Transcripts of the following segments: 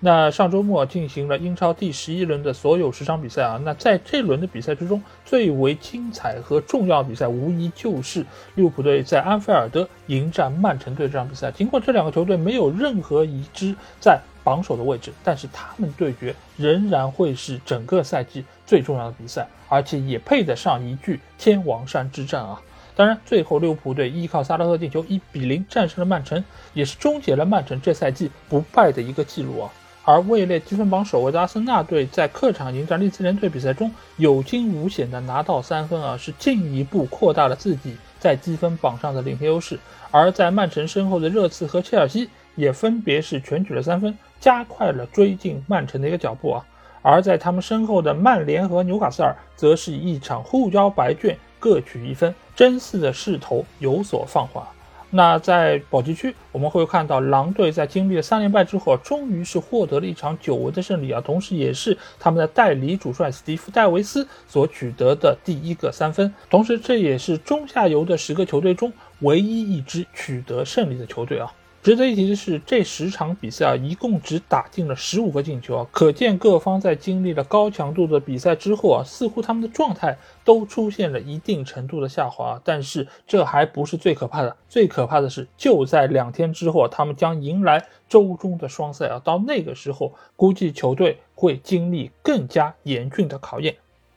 那上周末进行了英超第十一轮的所有十场比赛啊，那在这轮的比赛之中，最为精彩和重要的比赛，无疑就是利物浦队在安菲尔德迎战曼城队这场比赛。尽管这两个球队没有任何一支在榜首的位置，但是他们对决仍然会是整个赛季最重要的比赛，而且也配得上一句天王山之战啊！当然，最后利物浦队依靠萨拉赫进球一比零战胜了曼城，也是终结了曼城这赛季不败的一个记录啊！而位列积分榜首位的阿森纳队在客场迎战利兹联队比赛中有惊无险的拿到三分啊，是进一步扩大了自己在积分榜上的领先优势。而在曼城身后的热刺和切尔西也分别是全取了三分，加快了追进曼城的一个脚步啊。而在他们身后的曼联和纽卡斯尔则是一场互交白卷，各取一分，争四的势头有所放缓。那在保级区，我们会看到狼队在经历了三连败之后，终于是获得了一场久违的胜利啊！同时，也是他们的代理主帅斯蒂夫·戴维斯所取得的第一个三分。同时，这也是中下游的十个球队中唯一一支取得胜利的球队啊！值得一提的是，这十场比赛啊，一共只打进了十五个进球啊，可见各方在经历了高强度的比赛之后啊，似乎他们的状态都出现了一定程度的下滑。但是这还不是最可怕的，最可怕的是，就在两天之后，啊他们将迎来周中的双赛啊，到那个时候，估计球队会经历更加严峻的考验。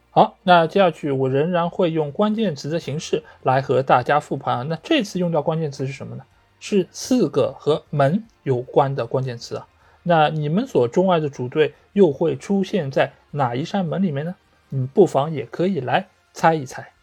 好，那接下去我仍然会用关键词的形式来和大家复盘啊。那这次用到关键词是什么呢？是四个和门有关的关键词啊，那你们所钟爱的主队又会出现在哪一扇门里面呢？你不妨也可以来猜一猜。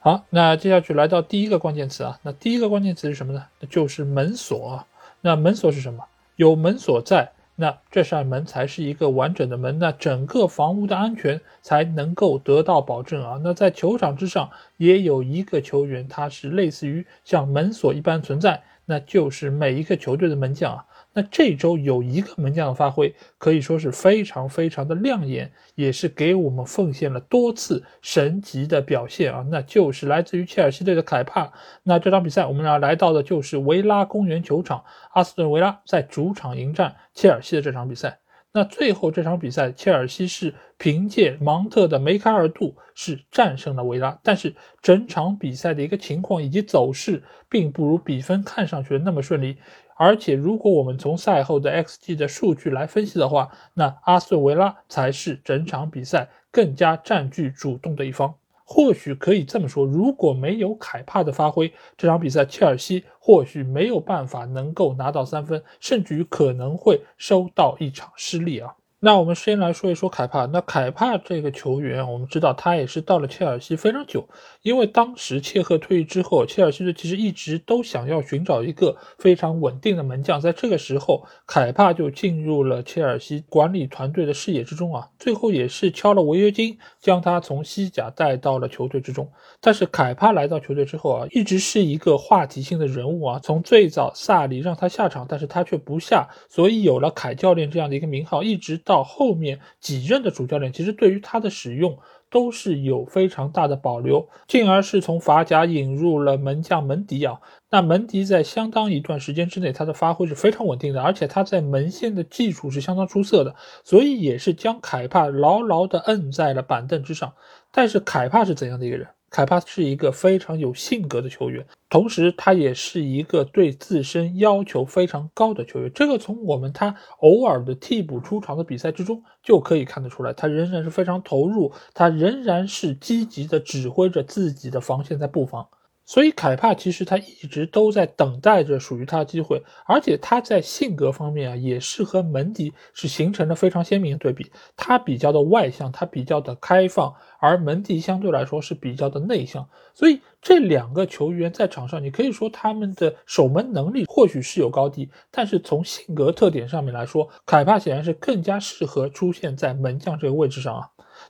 好，那接下去来到第一个关键词啊，那第一个关键词是什么呢？就是门锁。那门锁是什么？有门锁在，那这扇门才是一个完整的门，那整个房屋的安全才能够得到保证啊。那在球场之上也有一个球员，他是类似于像门锁一般存在。那就是每一个球队的门将啊，那这周有一个门将的发挥可以说是非常非常的亮眼，也是给我们奉献了多次神级的表现啊，那就是来自于切尔西队的凯帕。那这场比赛我们俩来到的就是维拉公园球场，阿斯顿维拉在主场迎战切尔西的这场比赛。那最后这场比赛，切尔西是凭借芒特的梅开二度是战胜了维拉，但是整场比赛的一个情况以及走势，并不如比分看上去的那么顺利。而且，如果我们从赛后的 XG 的数据来分析的话，那阿斯顿维拉才是整场比赛更加占据主动的一方。或许可以这么说，如果没有凯帕的发挥，这场比赛切尔西或许没有办法能够拿到三分，甚至于可能会收到一场失利啊。那我们先来说一说凯帕。那凯帕这个球员，我们知道他也是到了切尔西非常久，因为当时切赫退役之后，切尔西队其实一直都想要寻找一个非常稳定的门将。在这个时候，凯帕就进入了切尔西管理团队的视野之中啊。最后也是敲了违约金，将他从西甲带到了球队之中。但是凯帕来到球队之后啊，一直是一个话题性的人物啊。从最早萨里让他下场，但是他却不下，所以有了凯教练这样的一个名号，一直。到后面几任的主教练，其实对于他的使用都是有非常大的保留，进而是从法甲引入了门将门迪啊。那门迪在相当一段时间之内，他的发挥是非常稳定的，而且他在门线的技术是相当出色的，所以也是将凯帕牢牢地摁在了板凳之上。但是凯帕是怎样的一个人？凯帕是一个非常有性格的球员，同时他也是一个对自身要求非常高的球员。这个从我们他偶尔的替补出场的比赛之中就可以看得出来，他仍然是非常投入，他仍然是积极的指挥着自己的防线在布防。所以凯帕其实他一直都在等待着属于他的机会，而且他在性格方面啊，也是和门迪是形成了非常鲜明的对比。他比较的外向，他比较的开放，而门迪相对来说是比较的内向。所以这两个球员在场上，你可以说他们的守门能力或许是有高低，但是从性格特点上面来说，凯帕显然是更加适合出现在门将这个位置上啊。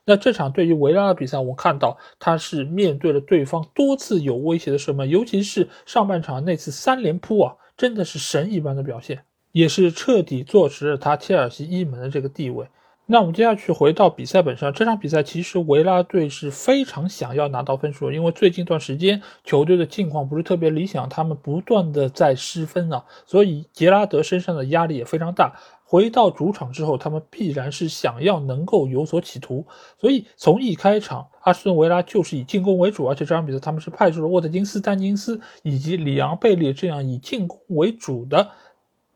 那这场对于维拉的比赛，我看到他是面对了对方多次有威胁的射门，尤其是上半场那次三连扑啊，真的是神一般的表现，也是彻底坐实了他切尔西一门的这个地位。那我们接下去回到比赛本身，这场比赛其实维拉队是非常想要拿到分数，因为最近一段时间球队的境况不是特别理想，他们不断的在失分啊，所以杰拉德身上的压力也非常大。回到主场之后，他们必然是想要能够有所企图，所以从一开场，阿斯顿维拉就是以进攻为主，而且这场比赛他们是派出了沃特金斯、丹金斯以及里昂贝利这样以进攻为主的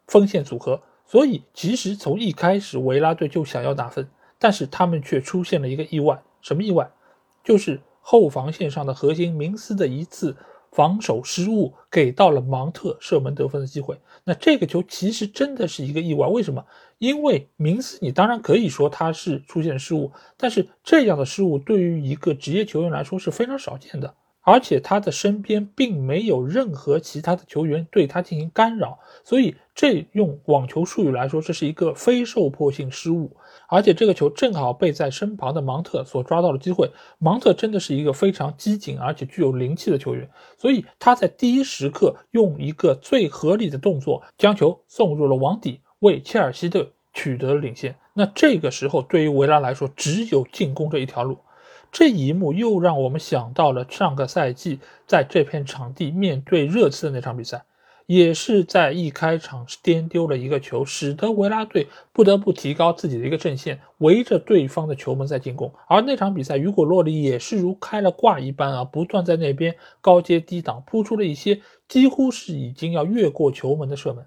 锋线组合。所以，其实从一开始，维拉队就想要打分，但是他们却出现了一个意外。什么意外？就是后防线上的核心明斯的一次防守失误，给到了芒特射门得分的机会。那这个球其实真的是一个意外。为什么？因为明斯，你当然可以说他是出现失误，但是这样的失误对于一个职业球员来说是非常少见的。而且他的身边并没有任何其他的球员对他进行干扰，所以这用网球术语来说，这是一个非受迫性失误。而且这个球正好被在身旁的芒特所抓到了机会。芒特真的是一个非常机警而且具有灵气的球员，所以他在第一时刻用一个最合理的动作将球送入了网底，为切尔西队取得了领先。那这个时候对于维拉来说，只有进攻这一条路。这一幕又让我们想到了上个赛季在这片场地面对热刺的那场比赛，也是在一开场颠丢了一个球，使得维拉队不得不提高自己的一个阵线，围着对方的球门在进攻。而那场比赛，雨果洛里也是如开了挂一般啊，不断在那边高接低挡，扑出了一些几乎是已经要越过球门的射门。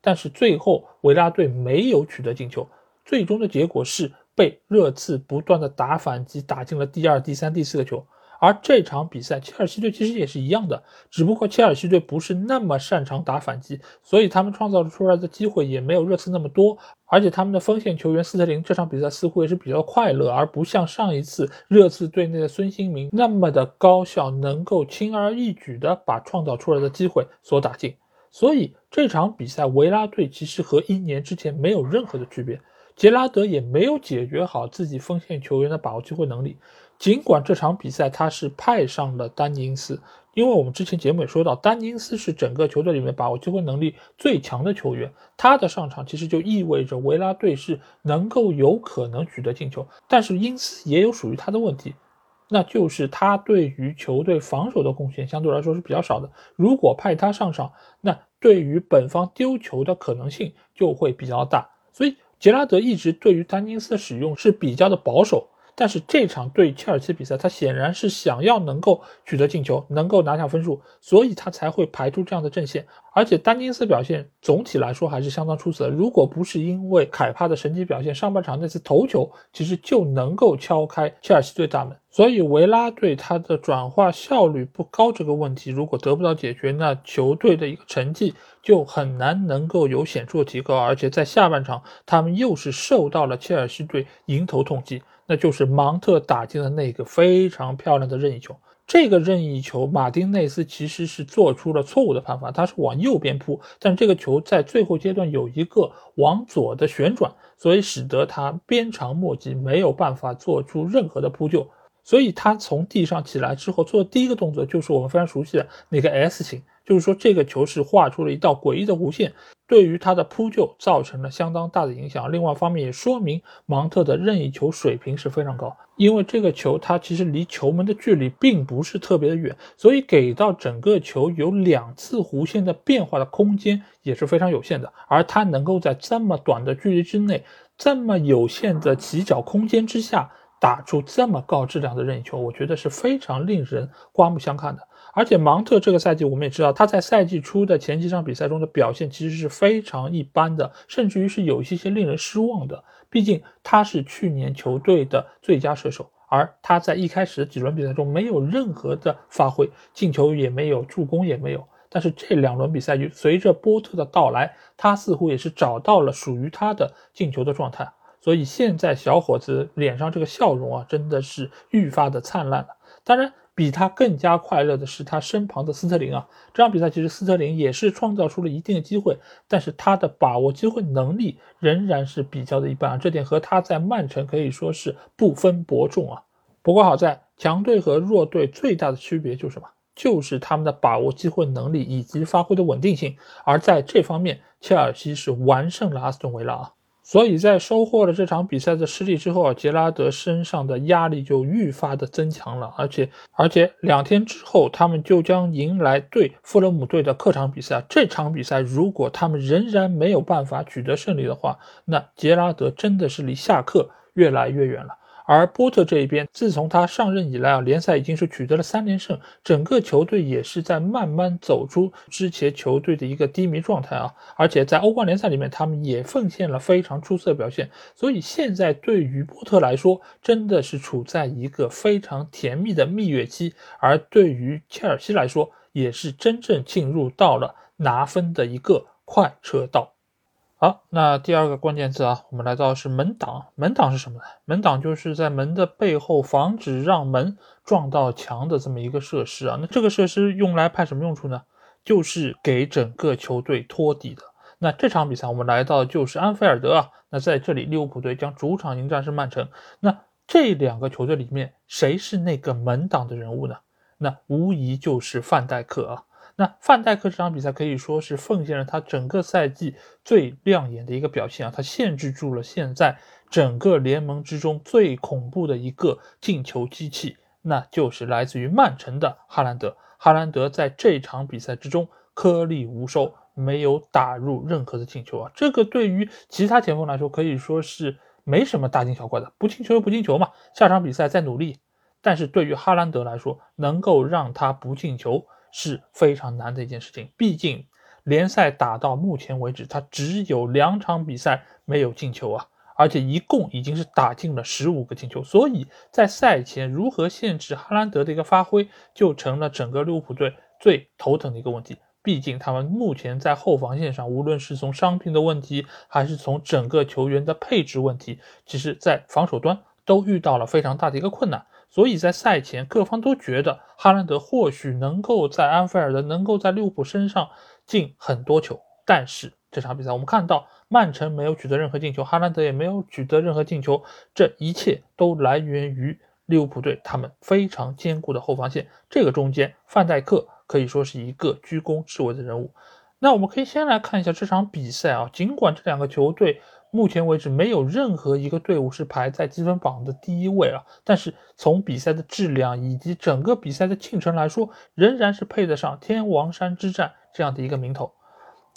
但是最后维拉队没有取得进球，最终的结果是。被热刺不断的打反击，打进了第二、第三、第四个球。而这场比赛，切尔西队其实也是一样的，只不过切尔西队不是那么擅长打反击，所以他们创造出来的机会也没有热刺那么多。而且他们的锋线球员斯特林这场比赛似乎也是比较快乐，而不像上一次热刺队内的孙兴民那么的高效，能够轻而易举的把创造出来的机会所打进。所以这场比赛，维拉队其实和一年之前没有任何的区别。杰拉德也没有解决好自己锋线球员的把握机会能力，尽管这场比赛他是派上了丹尼斯，因为我们之前节目也说到，丹尼斯是整个球队里面把握机会能力最强的球员，他的上场其实就意味着维拉队是能够有可能取得进球，但是因斯也有属于他的问题，那就是他对于球队防守的贡献相对来说是比较少的，如果派他上场，那对于本方丢球的可能性就会比较大，所以。杰拉德一直对于丹尼斯的使用是比较的保守，但是这场对切尔西比赛，他显然是想要能够取得进球，能够拿下分数，所以他才会排出这样的阵线。而且丹尼斯表现总体来说还是相当出色的，如果不是因为凯帕的神奇表现，上半场那次头球其实就能够敲开切尔西队大门。所以维拉队他的转化效率不高这个问题，如果得不到解决，那球队的一个成绩就很难能够有显著的提高。而且在下半场，他们又是受到了切尔西队迎头痛击，那就是芒特打进的那个非常漂亮的任意球。这个任意球，马丁内斯其实是做出了错误的判罚，他是往右边扑，但这个球在最后阶段有一个往左的旋转，所以使得他鞭长莫及，没有办法做出任何的扑救。所以他从地上起来之后做的第一个动作就是我们非常熟悉的那个 S 型，就是说这个球是画出了一道诡异的弧线。对于他的扑救造成了相当大的影响。另外一方面也说明芒特的任意球水平是非常高，因为这个球它其实离球门的距离并不是特别的远，所以给到整个球有两次弧线的变化的空间也是非常有限的。而他能够在这么短的距离之内，这么有限的起脚空间之下打出这么高质量的任意球，我觉得是非常令人刮目相看的。而且芒特这个赛季，我们也知道他在赛季初的前几场比赛中的表现其实是非常一般的，甚至于是有一些些令人失望的。毕竟他是去年球队的最佳射手，而他在一开始的几轮比赛中没有任何的发挥，进球也没有，助攻也没有。但是这两轮比赛就随着波特的到来，他似乎也是找到了属于他的进球的状态。所以现在小伙子脸上这个笑容啊，真的是愈发的灿烂了。当然。比他更加快乐的是他身旁的斯特林啊。这场比赛其实斯特林也是创造出了一定的机会，但是他的把握机会能力仍然是比较的一般啊。这点和他在曼城可以说是不分伯仲啊。不过好在强队和弱队最大的区别就是什么？就是他们的把握机会能力以及发挥的稳定性。而在这方面，切尔西是完胜了阿斯顿维拉啊。所以在收获了这场比赛的失利之后啊，杰拉德身上的压力就愈发的增强了，而且而且两天之后，他们就将迎来对富勒姆队的客场比赛。这场比赛如果他们仍然没有办法取得胜利的话，那杰拉德真的是离下课越来越远了。而波特这一边，自从他上任以来啊，联赛已经是取得了三连胜，整个球队也是在慢慢走出之前球队的一个低迷状态啊。而且在欧冠联赛里面，他们也奉献了非常出色的表现。所以现在对于波特来说，真的是处在一个非常甜蜜的蜜月期；而对于切尔西来说，也是真正进入到了拿分的一个快车道。好，那第二个关键字啊，我们来到是门挡。门挡是什么呢？门挡就是在门的背后防止让门撞到墙的这么一个设施啊。那这个设施用来派什么用处呢？就是给整个球队托底的。那这场比赛我们来到就是安菲尔德啊。那在这里利物浦队将主场迎战是曼城。那这两个球队里面谁是那个门挡的人物呢？那无疑就是范戴克啊。那范戴克这场比赛可以说是奉献了他整个赛季最亮眼的一个表现啊！他限制住了现在整个联盟之中最恐怖的一个进球机器，那就是来自于曼城的哈兰德。哈兰德在这场比赛之中颗粒无收，没有打入任何的进球啊！这个对于其他前锋来说可以说是没什么大惊小怪的，不进球就不进球嘛，下场比赛再努力。但是对于哈兰德来说，能够让他不进球。是非常难的一件事情，毕竟联赛打到目前为止，他只有两场比赛没有进球啊，而且一共已经是打进了十五个进球，所以在赛前如何限制哈兰德的一个发挥，就成了整个利物浦队最头疼的一个问题。毕竟他们目前在后防线上，无论是从伤病的问题，还是从整个球员的配置问题，其实在防守端都遇到了非常大的一个困难。所以在赛前，各方都觉得哈兰德或许能够在安菲尔德，能够在利物浦身上进很多球。但是这场比赛我们看到，曼城没有取得任何进球，哈兰德也没有取得任何进球，这一切都来源于利物浦队他们非常坚固的后防线。这个中间，范戴克可以说是一个居功至伟的人物。那我们可以先来看一下这场比赛啊，尽管这两个球队。目前为止，没有任何一个队伍是排在积分榜的第一位啊。但是从比赛的质量以及整个比赛的进程来说，仍然是配得上天王山之战这样的一个名头。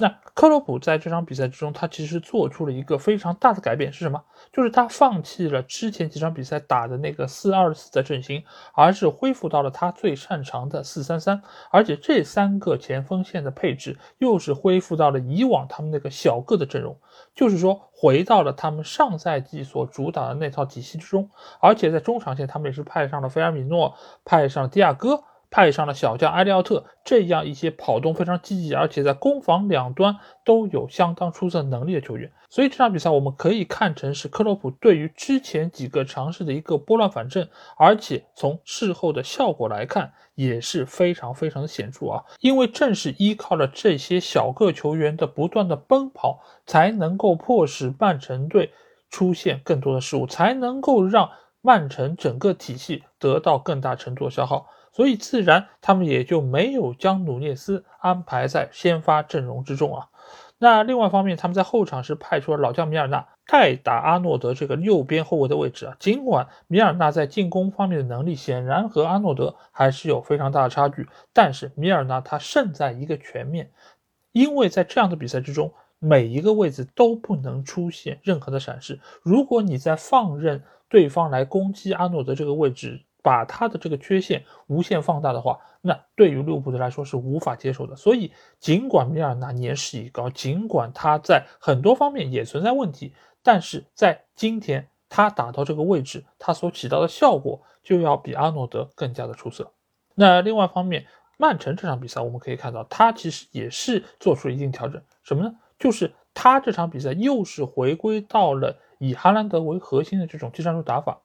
那克洛普在这场比赛之中，他其实做出了一个非常大的改变，是什么？就是他放弃了之前几场比赛打的那个四二四的阵型，而是恢复到了他最擅长的四三三。而且这三个前锋线的配置又是恢复到了以往他们那个小个的阵容，就是说回到了他们上赛季所主打的那套体系之中。而且在中场线，他们也是派上了菲尔米诺，派上了迪亚哥。派上了小将埃利奥特这样一些跑动非常积极，而且在攻防两端都有相当出色能力的球员。所以这场比赛我们可以看成是克洛普对于之前几个尝试的一个拨乱反正，而且从事后的效果来看也是非常非常的显著啊！因为正是依靠了这些小个球员的不断的奔跑，才能够迫使曼城队出现更多的失误，才能够让曼城整个体系得到更大程度的消耗。所以自然他们也就没有将努涅斯安排在先发阵容之中啊。那另外一方面，他们在后场是派出了老将米尔纳代打阿诺德这个右边后卫的位置啊。尽管米尔纳在进攻方面的能力显然和阿诺德还是有非常大的差距，但是米尔纳他胜在一个全面，因为在这样的比赛之中，每一个位置都不能出现任何的闪失。如果你在放任对方来攻击阿诺德这个位置，把他的这个缺陷无限放大的话，那对于利物浦队来说是无法接受的。所以，尽管米尔纳年事已高，尽管他在很多方面也存在问题，但是在今天他打到这个位置，他所起到的效果就要比阿诺德更加的出色。那另外一方面，曼城这场比赛我们可以看到，他其实也是做出了一定调整。什么呢？就是他这场比赛又是回归到了以哈兰德为核心的这种技战术打法。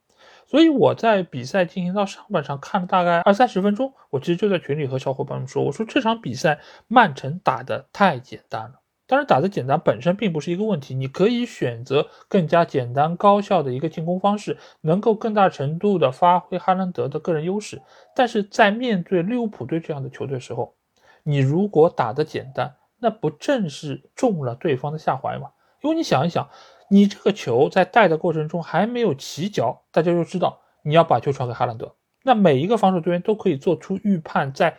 所以我在比赛进行到上半场看了大概二三十分钟，我其实就在群里和小伙伴们说，我说这场比赛曼城打的太简单了。当然，打的简单本身并不是一个问题，你可以选择更加简单高效的一个进攻方式，能够更大程度的发挥哈兰德的个人优势。但是在面对利物浦队这样的球队时候，你如果打的简单，那不正是中了对方的下怀吗？因为你想一想，你这个球在带的过程中还没有起脚，大家就知道你要把球传给哈兰德，那每一个防守队员都可以做出预判，在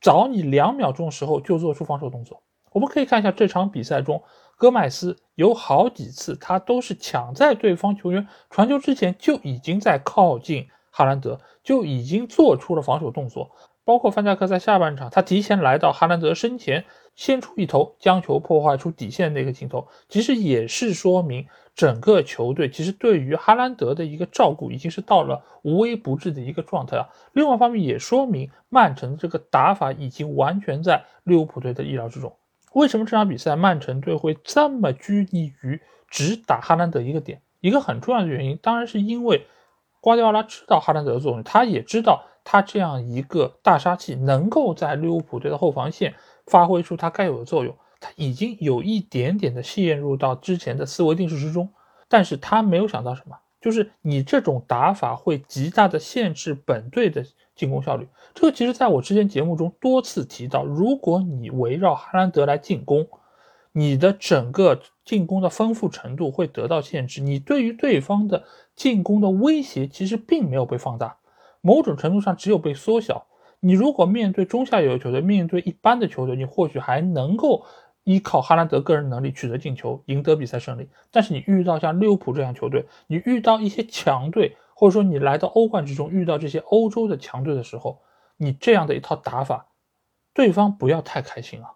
早你两秒钟的时候就做出防守动作。我们可以看一下这场比赛中，戈麦斯有好几次他都是抢在对方球员传球之前就已经在靠近哈兰德，就已经做出了防守动作。包括范加克在下半场，他提前来到哈兰德身前，先出一头将球破坏出底线那个镜头，其实也是说明整个球队其实对于哈兰德的一个照顾已经是到了无微不至的一个状态啊。另外一方面也说明曼城这个打法已经完全在利物浦队的意料之中。为什么这场比赛曼城队会这么拘泥于只打哈兰德一个点？一个很重要的原因，当然是因为瓜迪奥拉知道哈兰德的作用，他也知道他这样一个大杀器能够在利物浦队的后防线发挥出他该有的作用。他已经有一点点的陷入到之前的思维定式之中，但是他没有想到什么，就是你这种打法会极大的限制本队的。进攻效率，这个其实在我之前节目中多次提到。如果你围绕哈兰德来进攻，你的整个进攻的丰富程度会得到限制，你对于对方的进攻的威胁其实并没有被放大，某种程度上只有被缩小。你如果面对中下游球队，面对一般的球队，你或许还能够依靠哈兰德个人能力取得进球，赢得比赛胜利。但是你遇到像利物浦这样球队，你遇到一些强队。或者说你来到欧冠之中遇到这些欧洲的强队的时候，你这样的一套打法，对方不要太开心啊！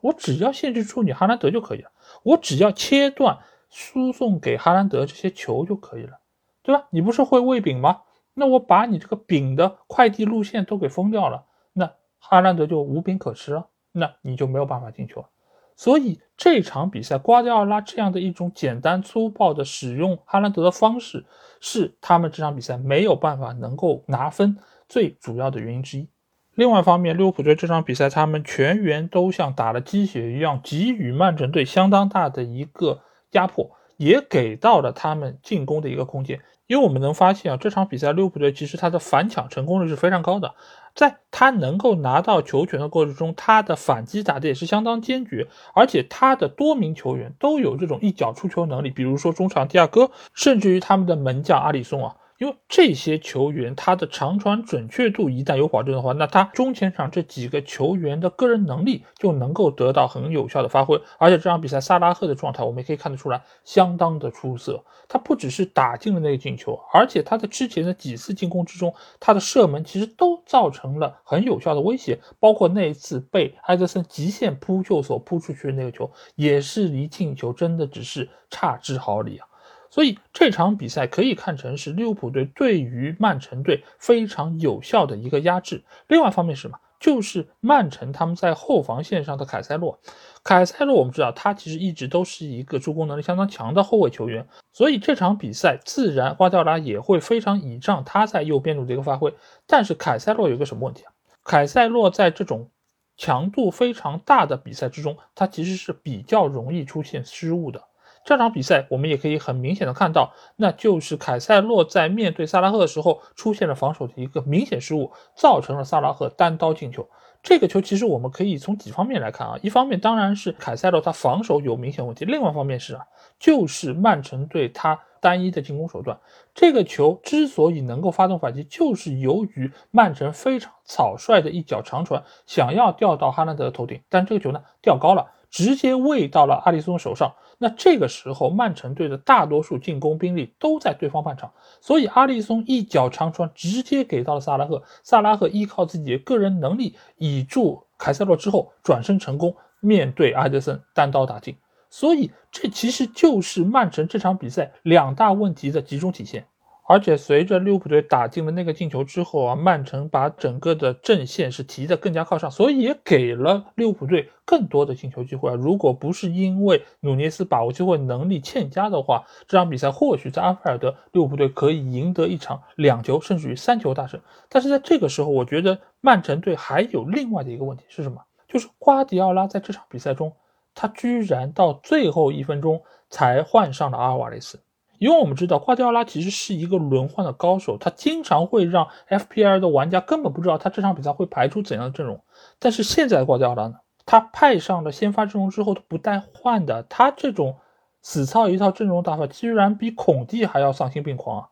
我只要限制住你哈兰德就可以了，我只要切断输送给哈兰德这些球就可以了，对吧？你不是会喂饼吗？那我把你这个饼的快递路线都给封掉了，那哈兰德就无饼可吃了，那你就没有办法进球了。所以这场比赛，瓜迪奥拉这样的一种简单粗暴的使用哈兰德的方式，是他们这场比赛没有办法能够拿分最主要的原因之一。另外一方面，利物浦队这场比赛，他们全员都像打了鸡血一样，给予曼城队相当大的一个压迫，也给到了他们进攻的一个空间。因为我们能发现啊，这场比赛利物浦队其实他的反抢成功率是非常高的。在他能够拿到球权的过程中，他的反击打的也是相当坚决，而且他的多名球员都有这种一脚出球能力，比如说中场蒂亚戈，甚至于他们的门将阿里松啊。因为这些球员他的长传准确度一旦有保证的话，那他中前场这几个球员的个人能力就能够得到很有效的发挥。而且这场比赛萨拉赫的状态我们也可以看得出来，相当的出色。他不只是打进了那个进球，而且他在之前的几次进攻之中，他的射门其实都造成了很有效的威胁。包括那一次被埃德森极限扑救所扑出去的那个球，也是离进球真的只是差之毫厘啊。所以这场比赛可以看成是利物浦队对于曼城队非常有效的一个压制。另外一方面是什么？就是曼城他们在后防线上的凯塞洛。凯塞洛我们知道他其实一直都是一个助攻能力相当强的后卫球员，所以这场比赛自然瓜迪奥拉也会非常倚仗他在右边路的一个发挥。但是凯塞洛有个什么问题啊？凯塞洛在这种强度非常大的比赛之中，他其实是比较容易出现失误的。这场比赛我们也可以很明显的看到，那就是凯塞洛在面对萨拉赫的时候出现了防守的一个明显失误，造成了萨拉赫单刀进球。这个球其实我们可以从几方面来看啊，一方面当然是凯塞洛他防守有明显问题，另外一方面是啊，就是曼城对他单一的进攻手段。这个球之所以能够发动反击，就是由于曼城非常草率的一脚长传，想要吊到哈兰德的头顶，但这个球呢吊高了。直接喂到了阿里松手上，那这个时候曼城队的大多数进攻兵力都在对方半场，所以阿里松一脚长传直接给到了萨拉赫，萨拉赫依靠自己的个人能力倚住凯塞洛之后转身成功，面对埃德森单刀打进，所以这其实就是曼城这场比赛两大问题的集中体现。而且随着利物浦队打进了那个进球之后啊，曼城把整个的阵线是提得更加靠上，所以也给了利物浦队更多的进球机会啊。如果不是因为努涅斯把握机会能力欠佳的话，这场比赛或许在安菲尔德，利物浦队可以赢得一场两球甚至于三球大胜。但是在这个时候，我觉得曼城队还有另外的一个问题是什么？就是瓜迪奥拉在这场比赛中，他居然到最后一分钟才换上了阿尔瓦雷斯。因为我们知道瓜迪奥拉其实是一个轮换的高手，他经常会让 FPL 的玩家根本不知道他这场比赛会排出怎样的阵容。但是现在的瓜迪奥拉呢，他派上了先发阵容之后都不带换的，他这种死操一套阵容打法，居然比孔蒂还要丧心病狂啊！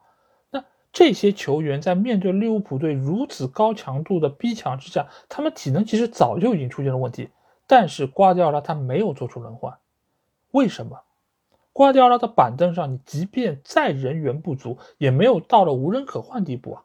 那这些球员在面对利物浦队如此高强度的逼抢之下，他们体能其实早就已经出现了问题。但是瓜迪奥拉他没有做出轮换，为什么？瓜迪奥拉的板凳上，你即便再人员不足，也没有到了无人可换地步啊。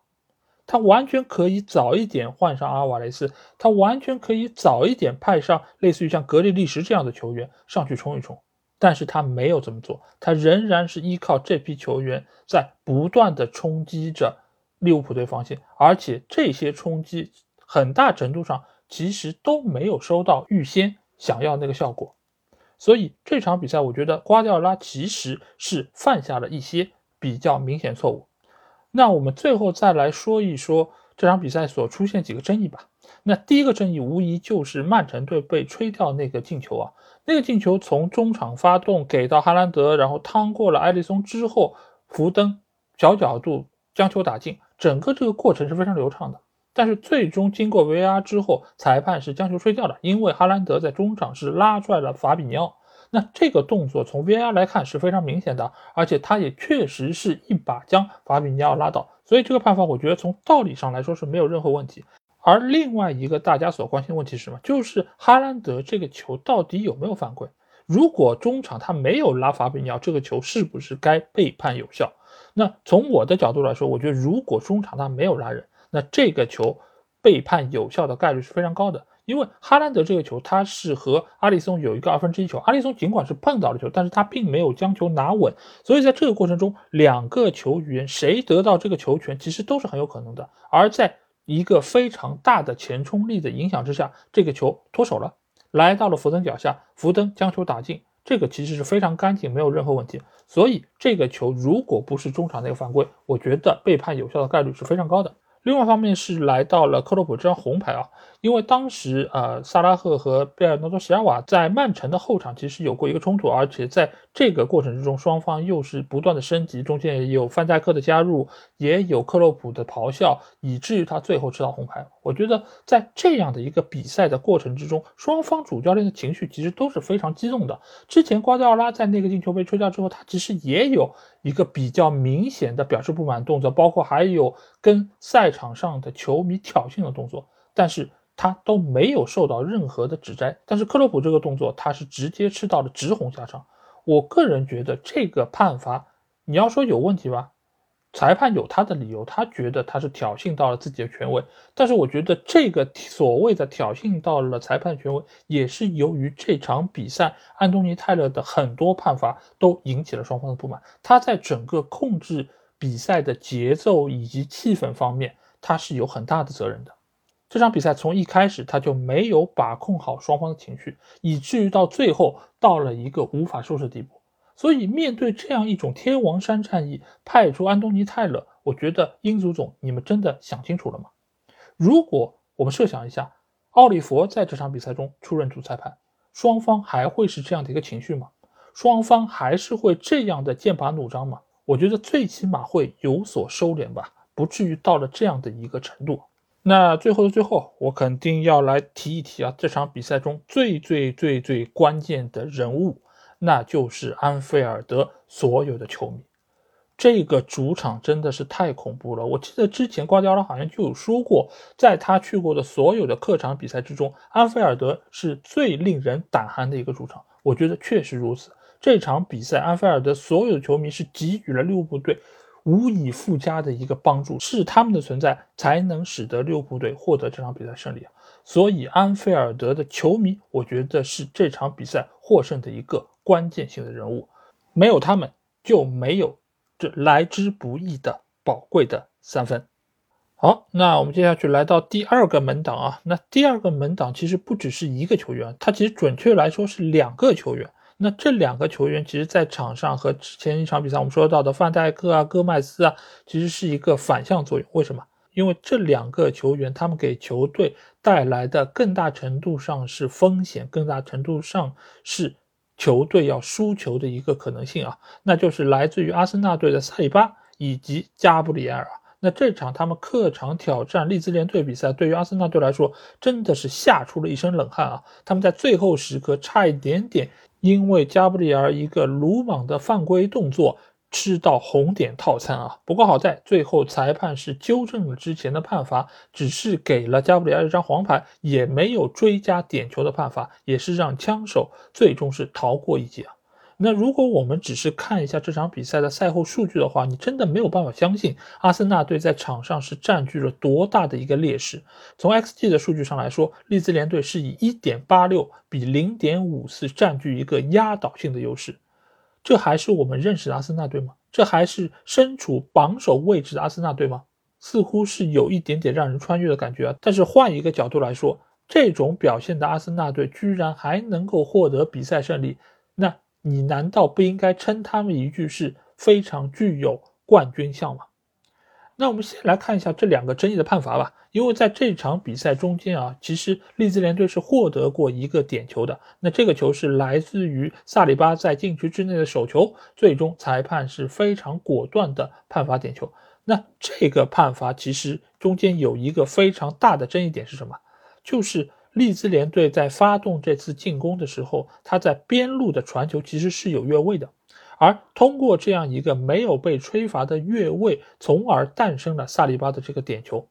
他完全可以早一点换上阿瓦雷斯，他完全可以早一点派上类似于像格里利什这样的球员上去冲一冲。但是他没有这么做，他仍然是依靠这批球员在不断的冲击着利物浦队防线，而且这些冲击很大程度上其实都没有收到预先想要那个效果。所以这场比赛，我觉得瓜迪奥拉其实是犯下了一些比较明显错误。那我们最后再来说一说这场比赛所出现几个争议吧。那第一个争议无疑就是曼城队被吹掉那个进球啊，那个进球从中场发动给到哈兰德，然后趟过了埃利松之后，福登小角度将球打进，整个这个过程是非常流畅的。但是最终经过 VR 之后，裁判是将球吹掉了，因为哈兰德在中场是拉拽了法比尼奥。那这个动作从 VR 来看是非常明显的，而且他也确实是一把将法比尼奥拉倒，所以这个判罚我觉得从道理上来说是没有任何问题。而另外一个大家所关心的问题是什么？就是哈兰德这个球到底有没有犯规？如果中场他没有拉法比尼奥，这个球是不是该被判有效？那从我的角度来说，我觉得如果中场他没有拉人。那这个球被判有效的概率是非常高的，因为哈兰德这个球他是和阿里松有一个二分之一球，阿里松尽管是碰到了球，但是他并没有将球拿稳，所以在这个过程中，两个球员谁得到这个球权其实都是很有可能的，而在一个非常大的前冲力的影响之下，这个球脱手了，来到了福登脚下，福登将球打进，这个其实是非常干净，没有任何问题，所以这个球如果不是中场那个犯规，我觉得被判有效的概率是非常高的。另外一方面是来到了克洛普这张红牌啊，因为当时呃萨拉赫和贝尔纳多席尔瓦在曼城的后场其实有过一个冲突，而且在这个过程之中，双方又是不断的升级，中间也有范戴克的加入，也有克洛普的咆哮，以至于他最后吃到红牌。我觉得在这样的一个比赛的过程之中，双方主教练的情绪其实都是非常激动的。之前瓜迪奥拉在那个进球被吹掉之后，他其实也有一个比较明显的表示不满动作，包括还有跟赛。场上的球迷挑衅的动作，但是他都没有受到任何的指摘。但是克洛普这个动作，他是直接吃到了直红下场。我个人觉得这个判罚，你要说有问题吧，裁判有他的理由，他觉得他是挑衅到了自己的权威。但是我觉得这个所谓的挑衅到了裁判权威，也是由于这场比赛安东尼泰勒的很多判罚都引起了双方的不满。他在整个控制比赛的节奏以及气氛方面。他是有很大的责任的。这场比赛从一开始他就没有把控好双方的情绪，以至于到最后到了一个无法收拾的地步。所以面对这样一种天王山战役，派出安东尼泰勒，我觉得英足总你们真的想清楚了吗？如果我们设想一下，奥利弗在这场比赛中出任主裁判，双方还会是这样的一个情绪吗？双方还是会这样的剑拔弩张吗？我觉得最起码会有所收敛吧。不至于到了这样的一个程度。那最后的最后，我肯定要来提一提啊，这场比赛中最最最最关键的人物，那就是安菲尔德所有的球迷。这个主场真的是太恐怖了。我记得之前瓜迪奥拉好像就有说过，在他去过的所有的客场比赛之中，安菲尔德是最令人胆寒的一个主场。我觉得确实如此。这场比赛，安菲尔德所有的球迷是给予了利物浦队。无以复加的一个帮助，是他们的存在才能使得利物浦队获得这场比赛胜利啊！所以安菲尔德的球迷，我觉得是这场比赛获胜的一个关键性的人物，没有他们就没有这来之不易的宝贵的三分。好，那我们接下去来到第二个门档啊。那第二个门档其实不只是一个球员，它其实准确来说是两个球员。那这两个球员其实，在场上和之前一场比赛我们说到的范戴克啊、戈麦斯啊，其实是一个反向作用。为什么？因为这两个球员，他们给球队带来的更大程度上是风险，更大程度上是球队要输球的一个可能性啊。那就是来自于阿森纳队的萨里巴以及加布里埃尔。那这场他们客场挑战利兹联队比赛，对于阿森纳队来说，真的是吓出了一身冷汗啊！他们在最后时刻差一点点，因为加布里尔一个鲁莽的犯规动作，吃到红点套餐啊！不过好在最后裁判是纠正了之前的判罚，只是给了加布里尔一张黄牌，也没有追加点球的判罚，也是让枪手最终是逃过一劫啊！那如果我们只是看一下这场比赛的赛后数据的话，你真的没有办法相信阿森纳队在场上是占据了多大的一个劣势。从 XG 的数据上来说，利兹联队是以1.86比0.54占据一个压倒性的优势。这还是我们认识的阿森纳队吗？这还是身处榜首位置的阿森纳队吗？似乎是有一点点让人穿越的感觉啊。但是换一个角度来说，这种表现的阿森纳队居然还能够获得比赛胜利，你难道不应该称他们一句是非常具有冠军相吗？那我们先来看一下这两个争议的判罚吧。因为在这场比赛中间啊，其实利兹联队是获得过一个点球的。那这个球是来自于萨里巴在禁区之内的手球，最终裁判是非常果断的判罚点球。那这个判罚其实中间有一个非常大的争议点是什么？就是。利兹联队在发动这次进攻的时候，他在边路的传球其实是有越位的，而通过这样一个没有被吹罚的越位，从而诞生了萨利巴的这个点球。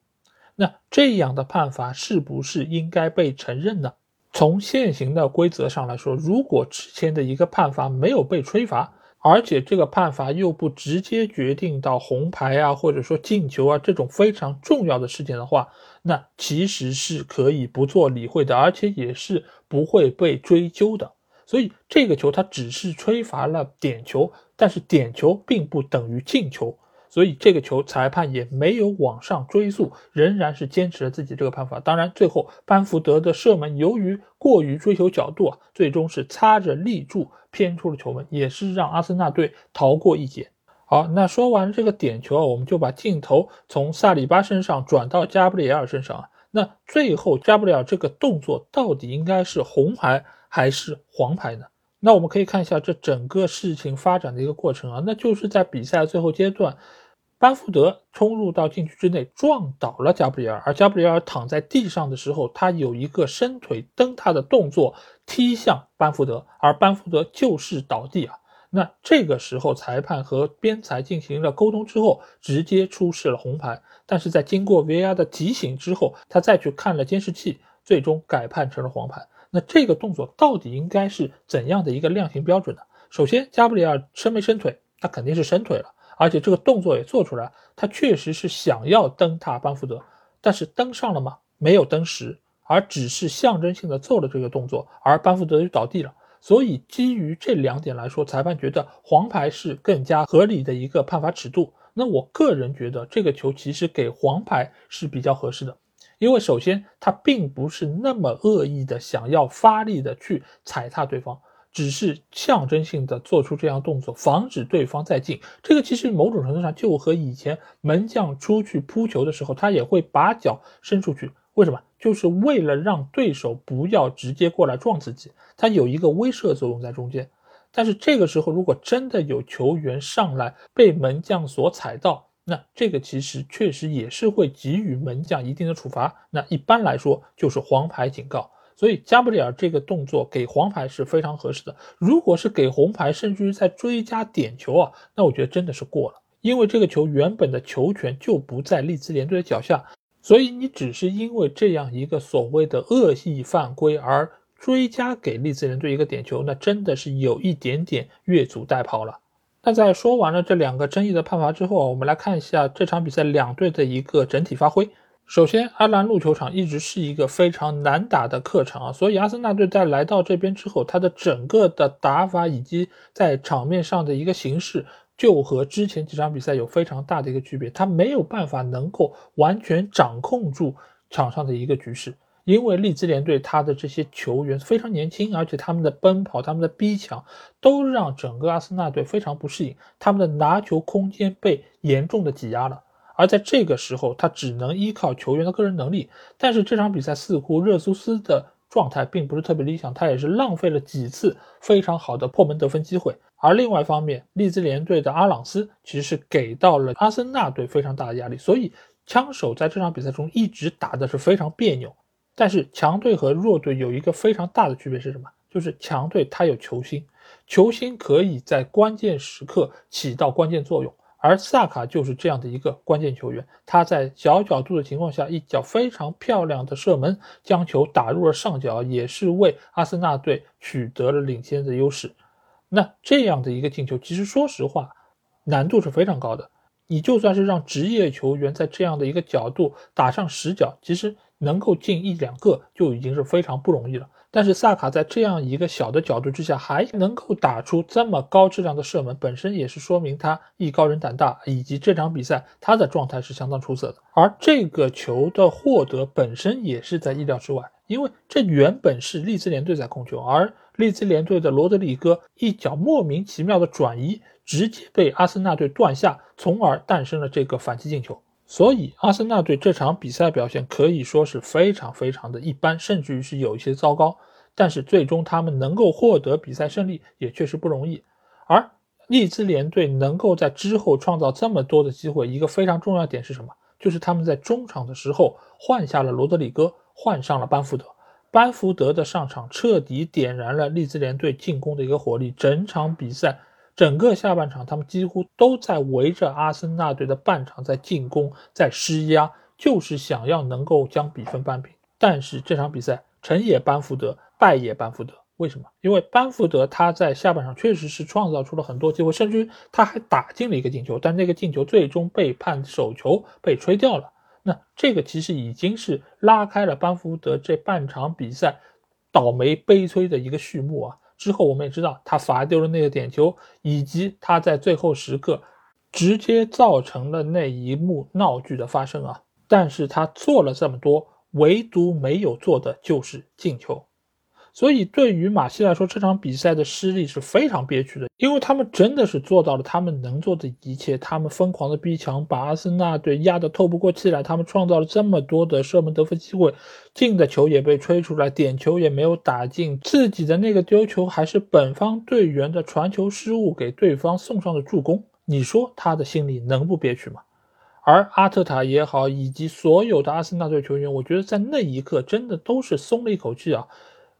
那这样的判罚是不是应该被承认呢？从现行的规则上来说，如果之前的一个判罚没有被吹罚，而且这个判罚又不直接决定到红牌啊，或者说进球啊这种非常重要的事件的话，那其实是可以不做理会的，而且也是不会被追究的。所以这个球它只是吹罚了点球，但是点球并不等于进球。所以这个球裁判也没有往上追溯，仍然是坚持了自己这个判罚。当然，最后班福德的射门由于过于追求角度啊，最终是擦着立柱偏出了球门，也是让阿森纳队逃过一劫。好，那说完这个点球啊，我们就把镜头从萨里巴身上转到加布里埃尔身上啊。那最后加布里埃尔这个动作到底应该是红牌还是黄牌呢？那我们可以看一下这整个事情发展的一个过程啊，那就是在比赛最后阶段。班福德冲入到禁区之内，撞倒了加布里尔，而加布里尔躺在地上的时候，他有一个伸腿蹬他的动作，踢向班福德，而班福德就是倒地啊。那这个时候，裁判和边裁进行了沟通之后，直接出示了红牌。但是在经过 VR 的提醒之后，他再去看了监视器，最终改判成了黄牌。那这个动作到底应该是怎样的一个量刑标准呢？首先，加布里尔伸没伸腿？他肯定是伸腿了。而且这个动作也做出来，他确实是想要蹬踏班福德，但是蹬上了吗？没有蹬实，而只是象征性的做了这个动作，而班福德就倒地了。所以基于这两点来说，裁判觉得黄牌是更加合理的一个判罚尺度。那我个人觉得这个球其实给黄牌是比较合适的，因为首先他并不是那么恶意的想要发力的去踩踏对方。只是象征性的做出这样动作，防止对方再进。这个其实某种程度上就和以前门将出去扑球的时候，他也会把脚伸出去。为什么？就是为了让对手不要直接过来撞自己，它有一个威慑作用在中间。但是这个时候，如果真的有球员上来被门将所踩到，那这个其实确实也是会给予门将一定的处罚。那一般来说就是黄牌警告。所以加布里尔这个动作给黄牌是非常合适的。如果是给红牌，甚至于在追加点球啊，那我觉得真的是过了。因为这个球原本的球权就不在利兹联队的脚下，所以你只是因为这样一个所谓的恶意犯规而追加给利兹联队一个点球，那真的是有一点点越俎代庖了。那在说完了这两个争议的判罚之后，我们来看一下这场比赛两队的一个整体发挥。首先，阿兰路球场一直是一个非常难打的客场啊，所以阿森纳队在来到这边之后，他的整个的打法以及在场面上的一个形式，就和之前几场比赛有非常大的一个区别，他没有办法能够完全掌控住场上的一个局势。因为利兹联队他的这些球员非常年轻，而且他们的奔跑、他们的逼抢，都让整个阿森纳队非常不适应，他们的拿球空间被严重的挤压了。而在这个时候，他只能依靠球员的个人能力。但是这场比赛似乎热苏斯的状态并不是特别理想，他也是浪费了几次非常好的破门得分机会。而另外一方面，利兹联队的阿朗斯其实是给到了阿森纳队非常大的压力，所以枪手在这场比赛中一直打的是非常别扭。但是强队和弱队有一个非常大的区别是什么？就是强队他有球星，球星可以在关键时刻起到关键作用，而萨卡就是这样的一个关键球员。他在小角度的情况下，一脚非常漂亮的射门，将球打入了上角，也是为阿森纳队取得了领先的优势。那这样的一个进球，其实说实话，难度是非常高的。你就算是让职业球员在这样的一个角度打上十脚，其实。能够进一两个就已经是非常不容易了。但是萨卡在这样一个小的角度之下还能够打出这么高质量的射门，本身也是说明他艺高人胆大，以及这场比赛他的状态是相当出色的。而这个球的获得本身也是在意料之外，因为这原本是利兹联队在控球，而利兹联队的罗德里戈一脚莫名其妙的转移，直接被阿森纳队断下，从而诞生了这个反击进球。所以，阿森纳队这场比赛表现可以说是非常非常的一般，甚至于是有一些糟糕。但是，最终他们能够获得比赛胜利也确实不容易。而利兹联队能够在之后创造这么多的机会，一个非常重要点是什么？就是他们在中场的时候换下了罗德里戈，换上了班福德。班福德的上场彻底点燃了利兹联队进攻的一个火力，整场比赛。整个下半场，他们几乎都在围着阿森纳队的半场在进攻，在施压，就是想要能够将比分扳平。但是这场比赛成也班福德，败也班福德。为什么？因为班福德他在下半场确实是创造出了很多机会，甚至于他还打进了一个进球，但那个进球最终被判手球，被吹掉了。那这个其实已经是拉开了班福德这半场比赛倒霉悲催的一个序幕啊。之后我们也知道，他罚丢了那个点球，以及他在最后时刻直接造成了那一幕闹剧的发生啊！但是他做了这么多，唯独没有做的就是进球。所以，对于马西来说，这场比赛的失利是非常憋屈的，因为他们真的是做到了他们能做的一切，他们疯狂的逼抢，把阿森纳队压得透不过气来，他们创造了这么多的射门得分机会，进的球也被吹出来，点球也没有打进，自己的那个丢球还是本方队员的传球失误给对方送上的助攻，你说他的心里能不憋屈吗？而阿特塔也好，以及所有的阿森纳队球员，我觉得在那一刻真的都是松了一口气啊。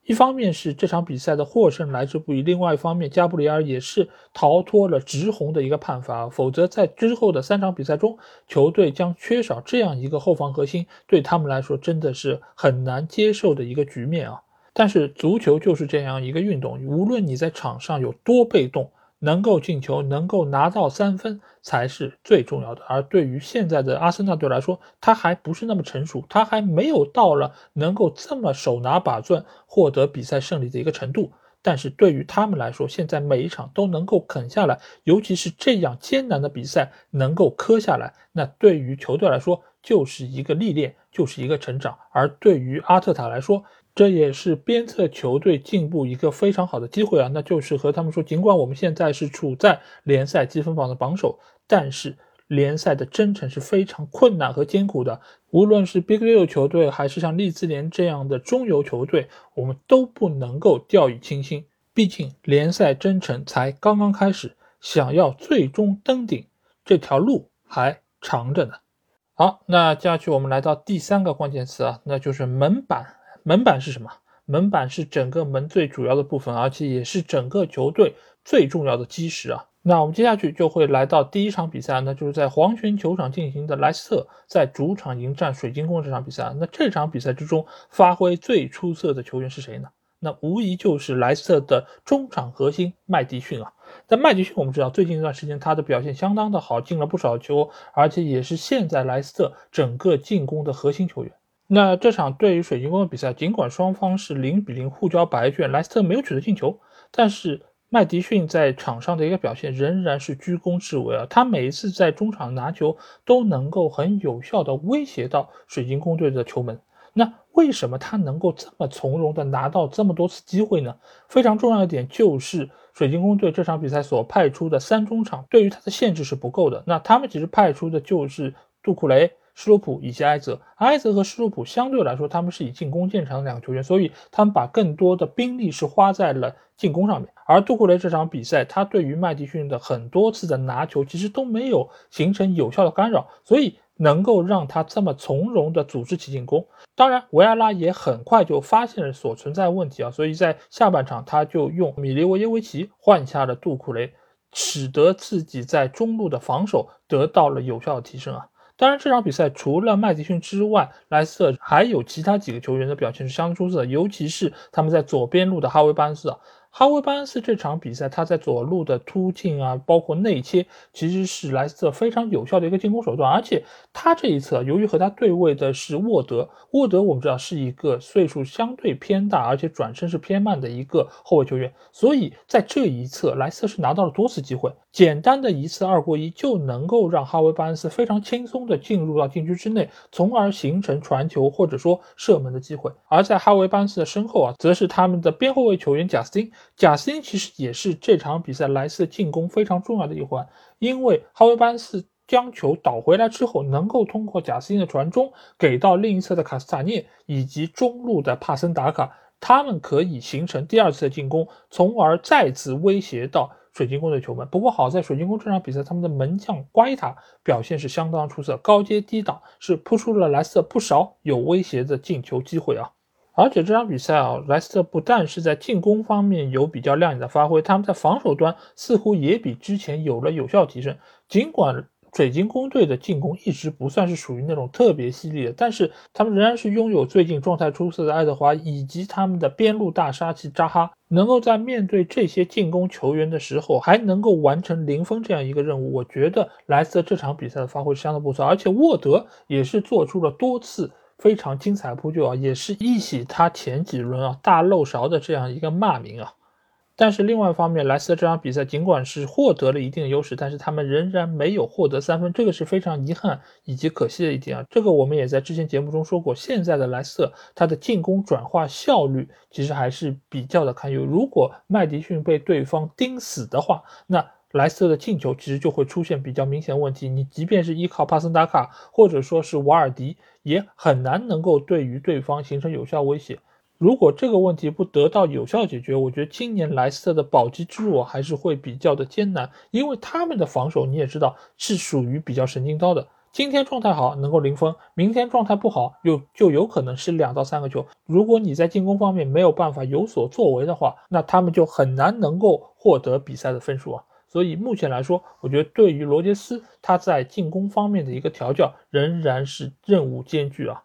一方面是这场比赛的获胜来之不易，另外一方面加布里尔也是逃脱了直红的一个判罚，否则在之后的三场比赛中，球队将缺少这样一个后防核心，对他们来说真的是很难接受的一个局面啊！但是足球就是这样一个运动，无论你在场上有多被动。能够进球，能够拿到三分才是最重要的。而对于现在的阿森纳队来说，他还不是那么成熟，他还没有到了能够这么手拿把攥获得比赛胜利的一个程度。但是对于他们来说，现在每一场都能够啃下来，尤其是这样艰难的比赛能够磕下来，那对于球队来说就是一个历练，就是一个成长。而对于阿特塔来说，这也是鞭策球队进步一个非常好的机会啊！那就是和他们说，尽管我们现在是处在联赛积分榜的榜首，但是联赛的征程是非常困难和艰苦的。无论是 Big 六球队，还是像利兹联这样的中游球队，我们都不能够掉以轻心。毕竟联赛征程才刚刚开始，想要最终登顶，这条路还长着呢。好，那接下去我们来到第三个关键词啊，那就是门板。门板是什么？门板是整个门最主要的部分，而且也是整个球队最重要的基石啊。那我们接下去就会来到第一场比赛，那就是在黄泉球场进行的莱斯特在主场迎战水晶宫这场比赛。那这场比赛之中发挥最出色的球员是谁呢？那无疑就是莱斯特的中场核心麦迪逊啊。但麦迪逊我们知道，最近一段时间他的表现相当的好，进了不少球，而且也是现在莱斯特整个进攻的核心球员。那这场对于水晶宫的比赛，尽管双方是零比零互交白卷，莱斯特没有取得进球，但是麦迪逊在场上的一个表现仍然是居功至伟啊！他每一次在中场拿球都能够很有效的威胁到水晶宫队的球门。那为什么他能够这么从容的拿到这么多次机会呢？非常重要一点就是水晶宫队这场比赛所派出的三中场对于他的限制是不够的。那他们其实派出的就是杜库雷、施罗普以及埃泽。埃泽和施罗普相对来说他们是以进攻见长的两个球员，所以他们把更多的兵力是花在了进攻上面。而杜库雷这场比赛，他对于麦迪逊的很多次的拿球其实都没有形成有效的干扰，所以。能够让他这么从容地组织起进攻，当然维埃拉也很快就发现了所存在问题啊，所以在下半场他就用米利沃耶维奇换下了杜库雷，使得自己在中路的防守得到了有效的提升啊。当然这场比赛除了麦迪逊之外，莱斯特还有其他几个球员的表现是相当出色的，尤其是他们在左边路的哈维班斯啊。哈维·巴恩斯这场比赛，他在左路的突进啊，包括内切，其实是莱斯特非常有效的一个进攻手段。而且他这一侧，由于和他对位的是沃德，沃德我们知道是一个岁数相对偏大，而且转身是偏慢的一个后卫球员，所以在这一侧，莱斯特是拿到了多次机会，简单的一次二过一就能够让哈维·巴恩斯非常轻松的进入到禁区之内，从而形成传球或者说射门的机会。而在哈维·巴恩斯的身后啊，则是他们的边后卫球员贾斯汀。贾斯汀其实也是这场比赛莱斯进攻非常重要的一环，因为哈维·班斯将球倒回来之后，能够通过贾斯汀的传中给到另一侧的卡斯塔涅以及中路的帕森达卡，他们可以形成第二次的进攻，从而再次威胁到水晶宫的球门。不过好在水晶宫这场比赛他们的门将瓜伊塔表现是相当出色，高接低挡是扑出了莱斯特不少有威胁的进球机会啊。而且这场比赛啊，莱斯特不但是在进攻方面有比较亮眼的发挥，他们在防守端似乎也比之前有了有效提升。尽管水晶宫队的进攻一直不算是属于那种特别犀利的，但是他们仍然是拥有最近状态出色的爱德华以及他们的边路大杀器扎哈，能够在面对这些进攻球员的时候还能够完成零封这样一个任务。我觉得莱斯特这场比赛的发挥相当不错，而且沃德也是做出了多次。非常精彩扑救啊，也是一洗他前几轮啊大漏勺的这样一个骂名啊。但是另外一方面，莱斯特这场比赛尽管是获得了一定优势，但是他们仍然没有获得三分，这个是非常遗憾以及可惜的一点啊。这个我们也在之前节目中说过，现在的莱斯特他的进攻转化效率其实还是比较的堪忧。如果麦迪逊被对方盯死的话，那。莱斯特的进球其实就会出现比较明显问题，你即便是依靠帕森达卡或者说是瓦尔迪，也很难能够对于对方形成有效威胁。如果这个问题不得到有效解决，我觉得今年莱斯特的保级之路还是会比较的艰难，因为他们的防守你也知道是属于比较神经刀的。今天状态好能够零分，明天状态不好又就有可能是两到三个球。如果你在进攻方面没有办法有所作为的话，那他们就很难能够获得比赛的分数啊。所以目前来说，我觉得对于罗杰斯他在进攻方面的一个调教仍然是任务艰巨啊。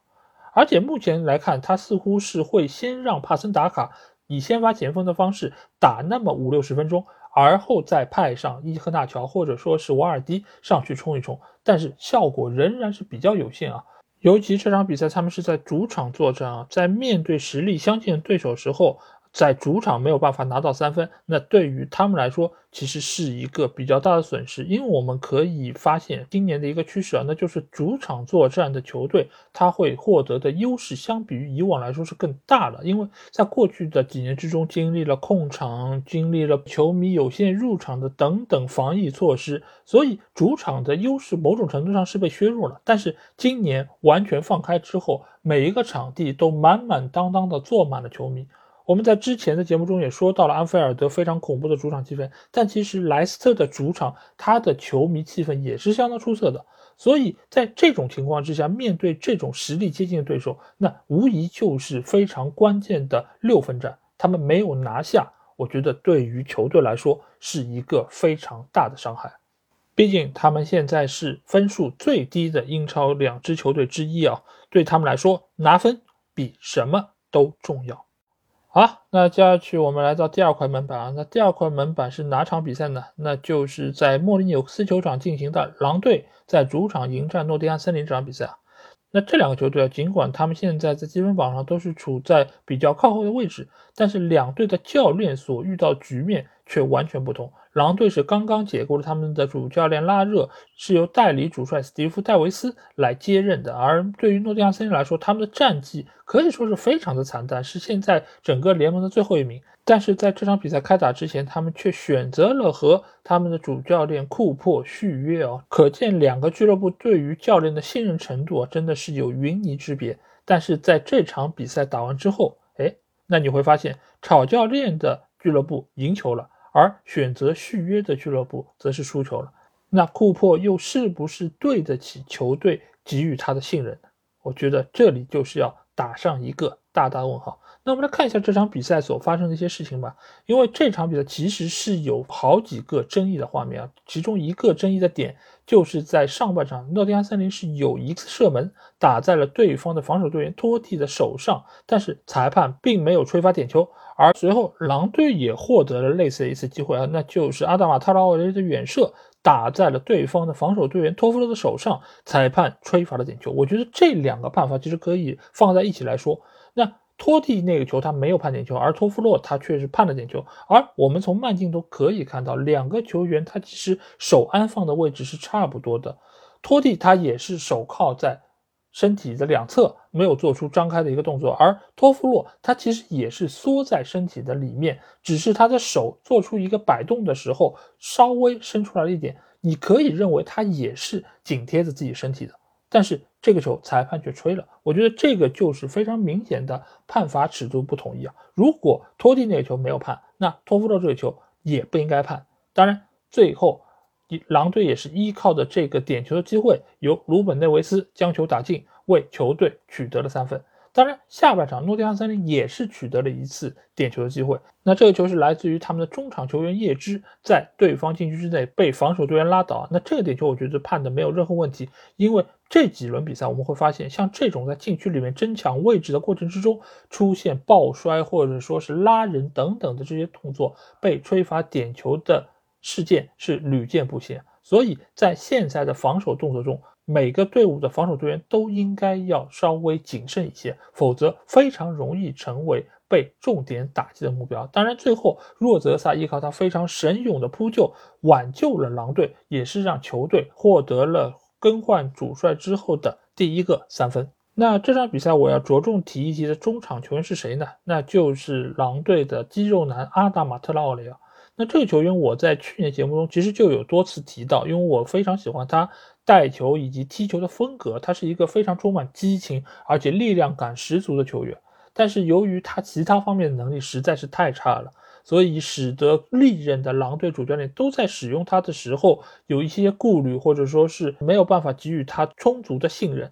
而且目前来看，他似乎是会先让帕森达卡以先发前锋的方式打那么五六十分钟，而后再派上伊赫纳乔或者说是瓦尔迪上去冲一冲，但是效果仍然是比较有限啊。尤其这场比赛他们是在主场作战啊，在面对实力相近的对手时候。在主场没有办法拿到三分，那对于他们来说其实是一个比较大的损失。因为我们可以发现今年的一个趋势啊，那就是主场作战的球队，他会获得的优势相比于以往来说是更大的。因为在过去的几年之中，经历了控场，经历了球迷有限入场的等等防疫措施，所以主场的优势某种程度上是被削弱了。但是今年完全放开之后，每一个场地都满满当当的坐满了球迷。我们在之前的节目中也说到了安菲尔德非常恐怖的主场气氛，但其实莱斯特的主场，他的球迷气氛也是相当出色的。所以在这种情况之下，面对这种实力接近的对手，那无疑就是非常关键的六分战。他们没有拿下，我觉得对于球队来说是一个非常大的伤害。毕竟他们现在是分数最低的英超两支球队之一啊，对他们来说拿分比什么都重要。好，那接下去我们来到第二块门板啊。那第二块门板是哪场比赛呢？那就是在莫里纽斯球场进行的狼队在主场迎战诺丁汉森林这场比赛啊。那这两个球队啊，尽管他们现在在积分榜上都是处在比较靠后的位置，但是两队的教练所遇到局面却完全不同。狼队是刚刚解雇了他们的主教练拉热，是由代理主帅史蒂夫戴维斯来接任的。而对于诺丁汉森林来说，他们的战绩可以说是非常的惨淡，是现在整个联盟的最后一名。但是在这场比赛开打之前，他们却选择了和他们的主教练库珀续约哦，可见两个俱乐部对于教练的信任程度啊，真的是有云泥之别。但是在这场比赛打完之后，哎，那你会发现炒教练的俱乐部赢球了。而选择续约的俱乐部则是输球了，那库珀又是不是对得起球队给予他的信任呢？我觉得这里就是要打上一个大大问号。那我们来看一下这场比赛所发生的一些事情吧。因为这场比赛其实是有好几个争议的画面啊，其中一个争议的点就是在上半场，诺丁汉森林是有一次射门打在了对方的防守队员托蒂的手上，但是裁判并没有吹罚点球。而随后狼队也获得了类似的一次机会啊，那就是阿达马特拉奥雷的远射打在了对方的防守队员托夫洛的手上，裁判吹罚了点球。我觉得这两个办法其实可以放在一起来说，那。托蒂那个球他没有判点球，而托夫洛他却是判了点球。而我们从慢镜头可以看到，两个球员他其实手安放的位置是差不多的。托蒂他也是手靠在身体的两侧，没有做出张开的一个动作，而托夫洛他其实也是缩在身体的里面，只是他的手做出一个摆动的时候稍微伸出来了一点。你可以认为他也是紧贴着自己身体的。但是这个球裁判却吹了，我觉得这个就是非常明显的判罚尺度不统一啊。如果托蒂那个球没有判，那托夫洛这个球也不应该判。当然，最后狼队也是依靠着这个点球的机会，由鲁本内维斯将球打进，为球队取得了三分。当然，下半场诺丁汉森林也是取得了一次点球的机会。那这个球是来自于他们的中场球员叶芝在对方禁区之内被防守队员拉倒。那这个点球我觉得判的没有任何问题，因为这几轮比赛我们会发现，像这种在禁区里面争抢位置的过程之中出现抱摔或者说是拉人等等的这些动作被吹罚点球的事件是屡见不鲜。所以在现在的防守动作中，每个队伍的防守队员都应该要稍微谨慎一些，否则非常容易成为被重点打击的目标。当然，最后若泽萨依靠他非常神勇的扑救，挽救了狼队，也是让球队获得了更换主帅之后的第一个三分。那这场比赛我要着重提一提的中场球员是谁呢？那就是狼队的肌肉男阿达马特拉奥雷尔。那这个球员我在去年节目中其实就有多次提到，因为我非常喜欢他。带球以及踢球的风格，他是一个非常充满激情而且力量感十足的球员。但是由于他其他方面的能力实在是太差了，所以使得历任的狼队主教练都在使用他的时候有一些顾虑，或者说是没有办法给予他充足的信任。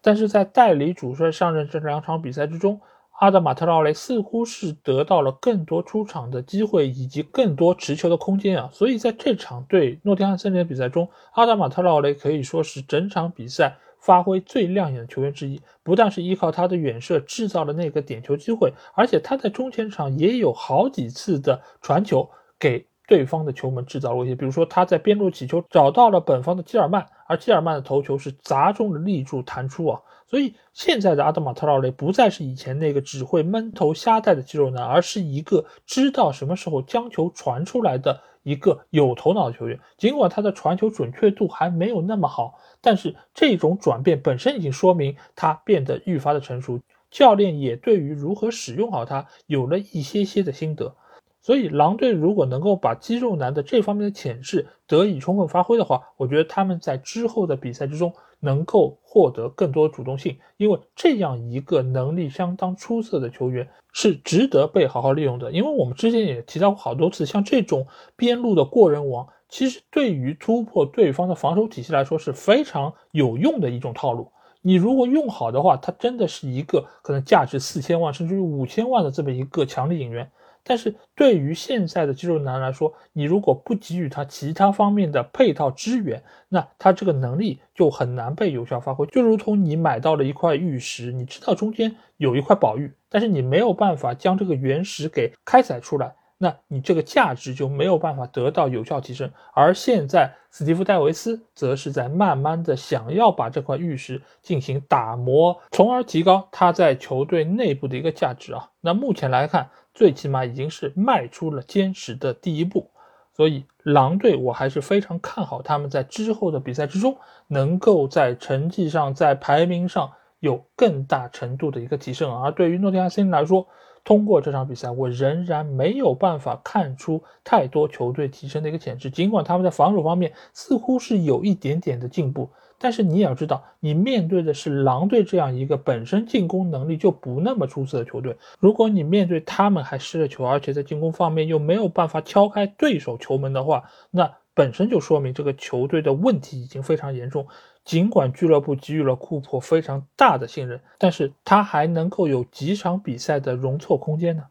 但是在代理主帅上任这两场比赛之中，阿德马特劳雷似乎是得到了更多出场的机会以及更多持球的空间啊，所以在这场对诺丁汉森林的比赛中，阿德马特劳雷可以说是整场比赛发挥最亮眼的球员之一。不但是依靠他的远射制造了那个点球机会，而且他在中前场也有好几次的传球给对方的球门制造了威胁。比如说他在边路起球找到了本方的基尔曼，而基尔曼的头球是砸中了立柱弹出啊。所以现在的阿德马特劳雷不再是以前那个只会闷头瞎带的肌肉男，而是一个知道什么时候将球传出来的一个有头脑的球员。尽管他的传球准确度还没有那么好，但是这种转变本身已经说明他变得愈发的成熟。教练也对于如何使用好他有了一些些的心得。所以狼队如果能够把肌肉男的这方面的潜质得以充分发挥的话，我觉得他们在之后的比赛之中。能够获得更多主动性，因为这样一个能力相当出色的球员是值得被好好利用的。因为我们之前也提到过好多次，像这种边路的过人王，其实对于突破对方的防守体系来说是非常有用的一种套路。你如果用好的话，它真的是一个可能价值四千万甚至于五千万的这么一个强力引援。但是对于现在的肌肉男来说，你如果不给予他其他方面的配套支援，那他这个能力就很难被有效发挥。就如同你买到了一块玉石，你知道中间有一块宝玉，但是你没有办法将这个原石给开采出来。那你这个价值就没有办法得到有效提升，而现在斯蒂夫戴维斯则是在慢慢的想要把这块玉石进行打磨，从而提高他在球队内部的一个价值啊。那目前来看，最起码已经是迈出了坚实的第一步，所以狼队我还是非常看好他们在之后的比赛之中能够在成绩上、在排名上有更大程度的一个提升。而对于诺丁汉森林来说，通过这场比赛，我仍然没有办法看出太多球队提升的一个潜质。尽管他们在防守方面似乎是有一点点的进步，但是你也要知道，你面对的是狼队这样一个本身进攻能力就不那么出色的球队。如果你面对他们还失了球，而且在进攻方面又没有办法敲开对手球门的话，那本身就说明这个球队的问题已经非常严重。尽管俱乐部给予了库珀非常大的信任，但是他还能够有几场比赛的容错空间呢？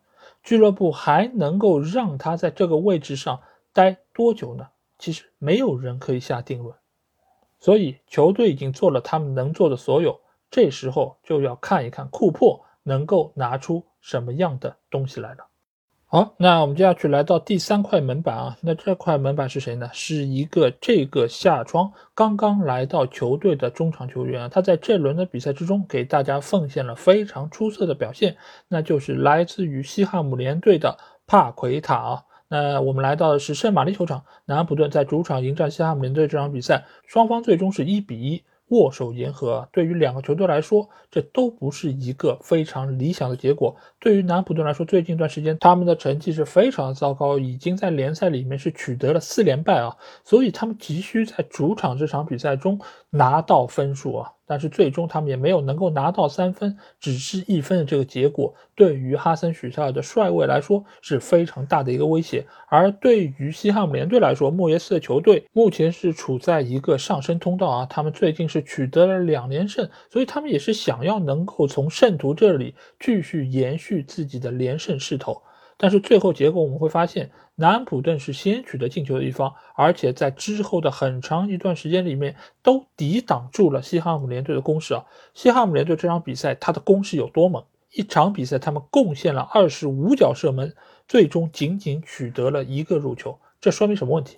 俱乐部还能够让他在这个位置上待多久呢？其实没有人可以下定论。所以球队已经做了他们能做的所有，这时候就要看一看库珀能够拿出什么样的东西来了。好，那我们接下去来到第三块门板啊。那这块门板是谁呢？是一个这个夏窗刚刚来到球队的中场球员。他在这轮的比赛之中给大家奉献了非常出色的表现，那就是来自于西汉姆联队的帕奎塔啊。那我们来到的是圣玛丽球场，南安普顿在主场迎战西汉姆联队这场比赛，双方最终是一比一。握手言和，对于两个球队来说，这都不是一个非常理想的结果。对于南安普顿来说，最近一段时间他们的成绩是非常糟糕，已经在联赛里面是取得了四连败啊，所以他们急需在主场这场比赛中拿到分数啊。但是最终他们也没有能够拿到三分，只是一分的这个结果，对于哈森许塞尔的帅位来说是非常大的一个威胁。而对于西汉姆联队来说，莫耶斯的球队目前是处在一个上升通道啊，他们最近是取得了两连胜，所以他们也是想要能够从圣徒这里继续延续自己的连胜势头。但是最后结果我们会发现，南安普顿是先取得进球的一方，而且在之后的很长一段时间里面都抵挡住了西汉姆联队的攻势啊。西汉姆联队这场比赛他的攻势有多猛？一场比赛他们贡献了二十五脚射门，最终仅仅取得了一个入球，这说明什么问题？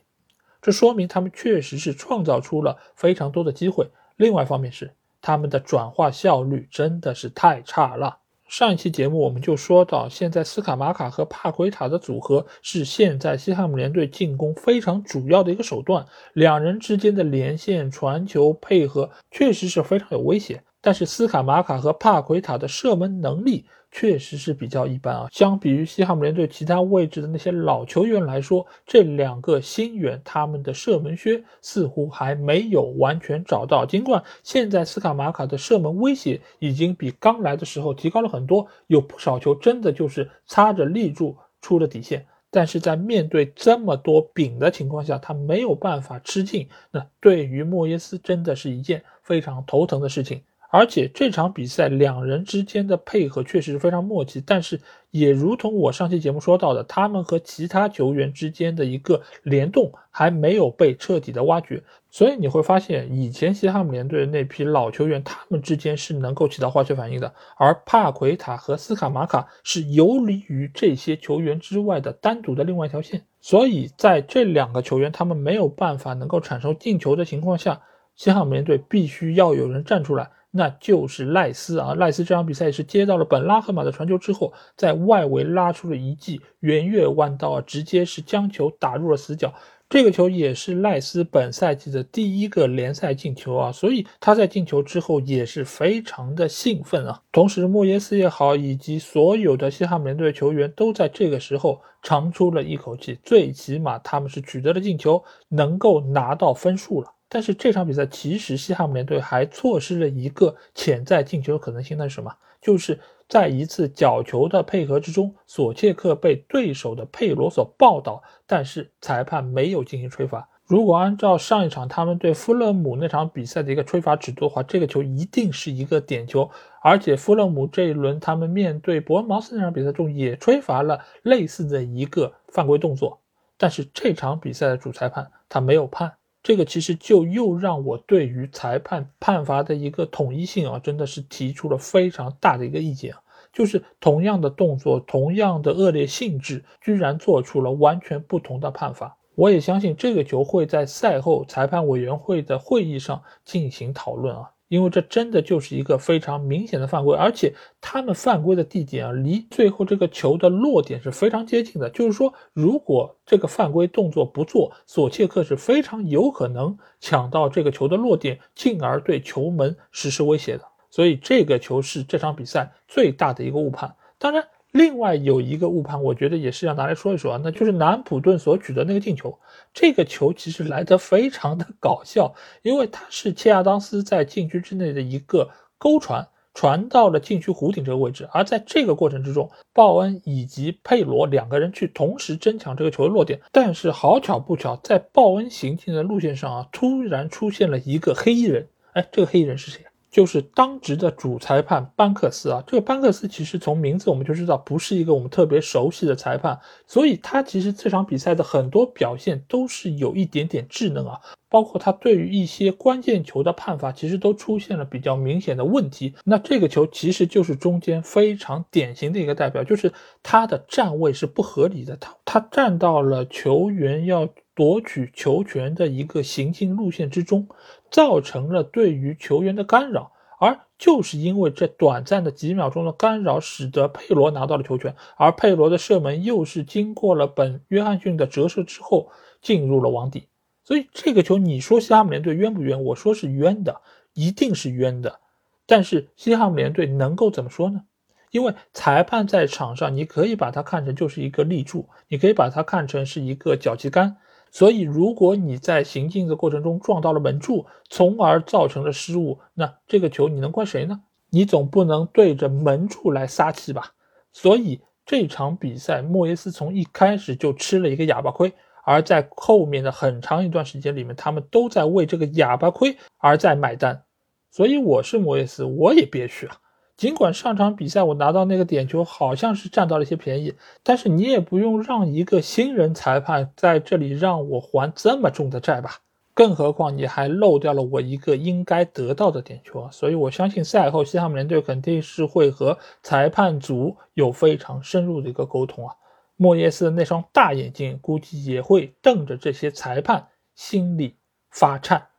这说明他们确实是创造出了非常多的机会。另外一方面是他们的转化效率真的是太差了。上一期节目我们就说到，现在斯卡马卡和帕奎塔的组合是现在西汉姆联队进攻非常主要的一个手段，两人之间的连线、传球配合确实是非常有威胁。但是斯卡马卡和帕奎塔的射门能力。确实是比较一般啊。相比于西汉姆联队其他位置的那些老球员来说，这两个新援他们的射门靴似乎还没有完全找到。尽管现在斯卡马卡的射门威胁已经比刚来的时候提高了很多，有不少球真的就是擦着立柱出了底线。但是在面对这么多饼的情况下，他没有办法吃进。那对于莫耶斯真的是一件非常头疼的事情。而且这场比赛两人之间的配合确实是非常默契，但是也如同我上期节目说到的，他们和其他球员之间的一个联动还没有被彻底的挖掘。所以你会发现，以前西汉姆联队的那批老球员，他们之间是能够起到化学反应的，而帕奎塔和斯卡马卡是游离于这些球员之外的单独的另外一条线。所以在这两个球员他们没有办法能够产生进球的情况下，西汉姆联队必须要有人站出来。那就是赖斯啊，赖斯这场比赛是接到了本拉赫马的传球之后，在外围拉出了一记圆月弯刀啊，直接是将球打入了死角。这个球也是赖斯本赛季的第一个联赛进球啊，所以他在进球之后也是非常的兴奋啊。同时，莫耶斯也好，以及所有的西汉姆联队球员都在这个时候长出了一口气，最起码他们是取得了进球，能够拿到分数了。但是这场比赛其实西汉姆联队还错失了一个潜在进球的可能性，那是什么？就是在一次角球的配合之中，索切克被对手的佩罗所抱倒，但是裁判没有进行吹罚。如果按照上一场他们对富勒姆那场比赛的一个吹罚尺度的话，这个球一定是一个点球。而且富勒姆这一轮他们面对伯恩茅斯那场比赛中也吹罚了类似的一个犯规动作，但是这场比赛的主裁判他没有判，这个其实就又让我对于裁判判罚的一个统一性啊，真的是提出了非常大的一个意见啊。就是同样的动作，同样的恶劣性质，居然做出了完全不同的判罚。我也相信这个球会在赛后裁判委员会的会议上进行讨论啊，因为这真的就是一个非常明显的犯规，而且他们犯规的地点啊，离最后这个球的落点是非常接近的。就是说，如果这个犯规动作不做，索切克是非常有可能抢到这个球的落点，进而对球门实施威胁的。所以这个球是这场比赛最大的一个误判。当然。另外有一个误判，我觉得也是要拿来说一说啊，那就是南普顿所取得那个进球。这个球其实来得非常的搞笑，因为他是切亚当斯在禁区之内的一个勾传，传到了禁区弧顶这个位置。而在这个过程之中，鲍恩以及佩罗两个人去同时争抢这个球的落点，但是好巧不巧，在鲍恩行进的路线上啊，突然出现了一个黑衣人。哎，这个黑衣人是谁？就是当值的主裁判班克斯啊，这个班克斯其实从名字我们就知道不是一个我们特别熟悉的裁判，所以他其实这场比赛的很多表现都是有一点点稚嫩啊，包括他对于一些关键球的判罚，其实都出现了比较明显的问题。那这个球其实就是中间非常典型的一个代表，就是他的站位是不合理的，他他站到了球员要。夺取球权的一个行进路线之中，造成了对于球员的干扰，而就是因为这短暂的几秒钟的干扰，使得佩罗拿到了球权，而佩罗的射门又是经过了本约翰逊的折射之后进入了网底，所以这个球你说西汉姆联队冤不冤？我说是冤的，一定是冤的。但是西汉姆联队能够怎么说呢？因为裁判在场上，你可以把它看成就是一个立柱，你可以把它看成是一个脚旗杆。所以，如果你在行进的过程中撞到了门柱，从而造成了失误，那这个球你能怪谁呢？你总不能对着门柱来撒气吧？所以这场比赛，莫耶斯从一开始就吃了一个哑巴亏，而在后面的很长一段时间里面，他们都在为这个哑巴亏而在买单。所以我是莫耶斯，我也憋屈啊。尽管上场比赛我拿到那个点球好像是占到了一些便宜，但是你也不用让一个新人裁判在这里让我还这么重的债吧？更何况你还漏掉了我一个应该得到的点球啊！所以我相信赛后西汉姆联队肯定是会和裁判组有非常深入的一个沟通啊。莫耶斯的那双大眼睛估计也会瞪着这些裁判，心里发颤。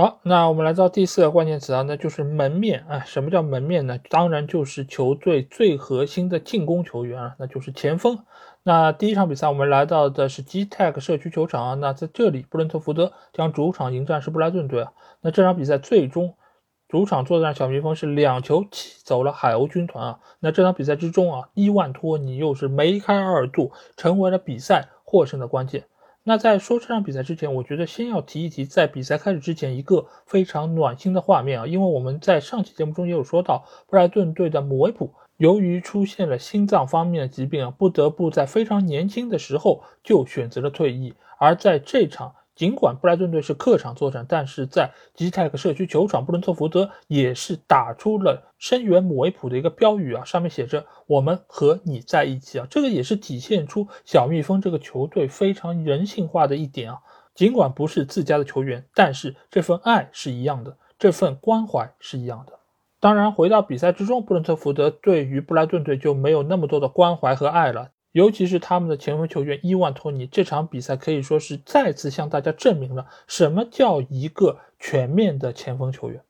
好，那我们来到第四个关键词啊，那就是门面啊。什么叫门面呢？当然就是球队最核心的进攻球员啊，那就是前锋。那第一场比赛我们来到的是 G Tech 社区球场啊，那在这里布伦特福德将主场迎战是布莱顿队啊。那这场比赛最终主场作战小蜜蜂是两球起走了海鸥军团啊。那这场比赛之中啊，伊万托尼又是梅开二度，成为了比赛获胜的关键。那在说这场比赛之前，我觉得先要提一提，在比赛开始之前一个非常暖心的画面啊，因为我们在上期节目中也有说到，布莱顿队的姆维普由于出现了心脏方面的疾病啊，不得不在非常年轻的时候就选择了退役，而在这场。尽管布莱顿队是客场作战，但是在基泰克社区球场，布伦特福德也是打出了声援姆维普的一个标语啊，上面写着“我们和你在一起”啊，这个也是体现出小蜜蜂这个球队非常人性化的一点啊。尽管不是自家的球员，但是这份爱是一样的，这份关怀是一样的。当然，回到比赛之中，布伦特福德对于布莱顿队就没有那么多的关怀和爱了。尤其是他们的前锋球员伊万托尼，这场比赛可以说是再次向大家证明了什么叫一个全面的前锋球员。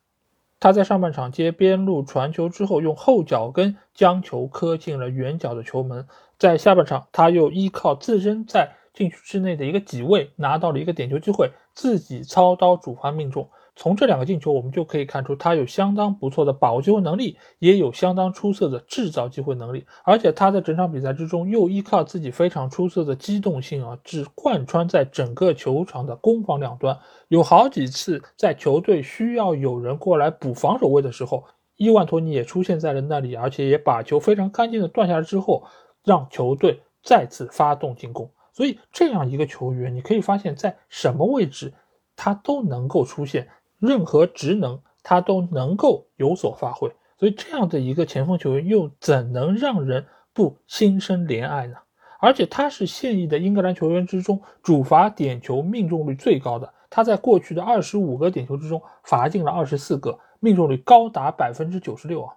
他在上半场接边路传球之后，用后脚跟将球磕进了远角的球门。在下半场，他又依靠自身在禁区之内的一个挤位，拿到了一个点球机会，自己操刀主罚命中。从这两个进球，我们就可以看出他有相当不错的把握机会能力，也有相当出色的制造机会能力。而且他在整场比赛之中又依靠自己非常出色的机动性啊，只贯穿在整个球场的攻防两端。有好几次在球队需要有人过来补防守位的时候，伊万托尼也出现在了那里，而且也把球非常干净的断下来之后，让球队再次发动进攻。所以这样一个球员，你可以发现在什么位置他都能够出现，任何职能他都能够有所发挥。所以这样的一个前锋球员，又怎能让人不心生怜爱呢？而且他是现役的英格兰球员之中主罚点球命中率最高的，他在过去的二十五个点球之中罚进了二十四个，命中率高达百分之九十六啊！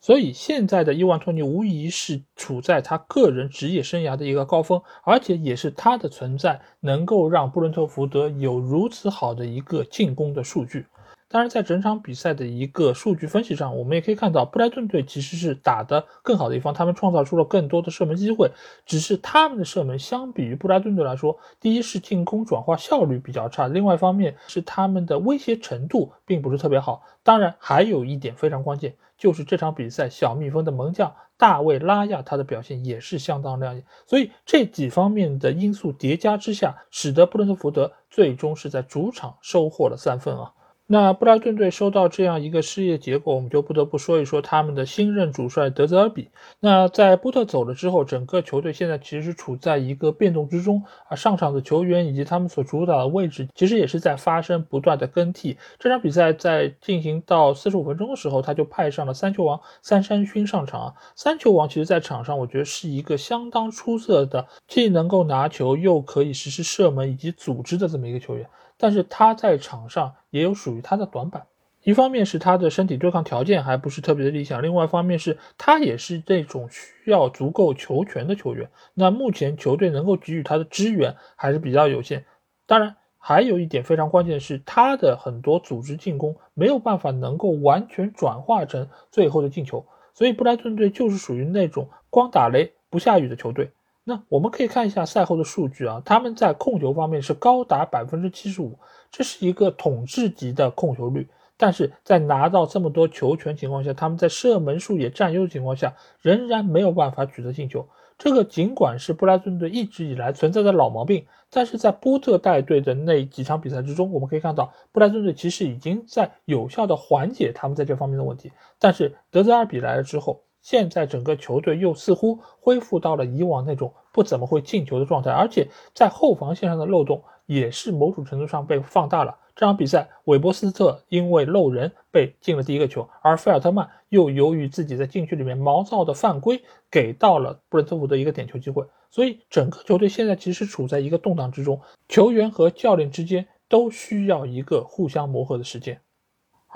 所以现在的伊万托尼无疑是处在他个人职业生涯的一个高峰，而且也是他的存在能够让布伦特福德有如此好的一个进攻的数据。当然，在整场比赛的一个数据分析上，我们也可以看到，布莱顿队其实是打得更好的一方，他们创造出了更多的射门机会。只是他们的射门相比于布莱顿队来说，第一是进攻转化效率比较差，另外一方面是他们的威胁程度并不是特别好。当然，还有一点非常关键，就是这场比赛小蜜蜂的门将大卫拉亚他的表现也是相当亮眼。所以这几方面的因素叠加之下，使得布伦特福德最终是在主场收获了三分啊。那布莱顿队收到这样一个失业结果，我们就不得不说一说他们的新任主帅德泽尔比。那在波特走了之后，整个球队现在其实是处在一个变动之中啊，上场的球员以及他们所主导的位置，其实也是在发生不断的更替。这场比赛在进行到四十五分钟的时候，他就派上了三球王三山勋上场啊。三球王其实在场上，我觉得是一个相当出色的，既能够拿球，又可以实施射门以及组织的这么一个球员。但是他在场上也有属于他的短板，一方面是他的身体对抗条件还不是特别的理想，另外一方面是他也是这种需要足够球权的球员。那目前球队能够给予他的支援还是比较有限。当然，还有一点非常关键的是，他的很多组织进攻没有办法能够完全转化成最后的进球。所以布莱顿队就是属于那种光打雷不下雨的球队。那我们可以看一下赛后的数据啊，他们在控球方面是高达百分之七十五，这是一个统治级的控球率。但是在拿到这么多球权情况下，他们在射门数也占优的情况下，仍然没有办法取得进球。这个尽管是布莱顿队一直以来存在的老毛病，但是在波特带队的那几场比赛之中，我们可以看到布莱顿队其实已经在有效的缓解他们在这方面的问题。但是德泽尔比来了之后，现在整个球队又似乎恢复到了以往那种不怎么会进球的状态，而且在后防线上的漏洞也是某种程度上被放大了。这场比赛，韦伯斯特因为漏人被进了第一个球，而菲尔特曼又由于自己在禁区里面毛躁的犯规，给到了布伦特福德一个点球机会。所以整个球队现在其实处在一个动荡之中，球员和教练之间都需要一个互相磨合的时间。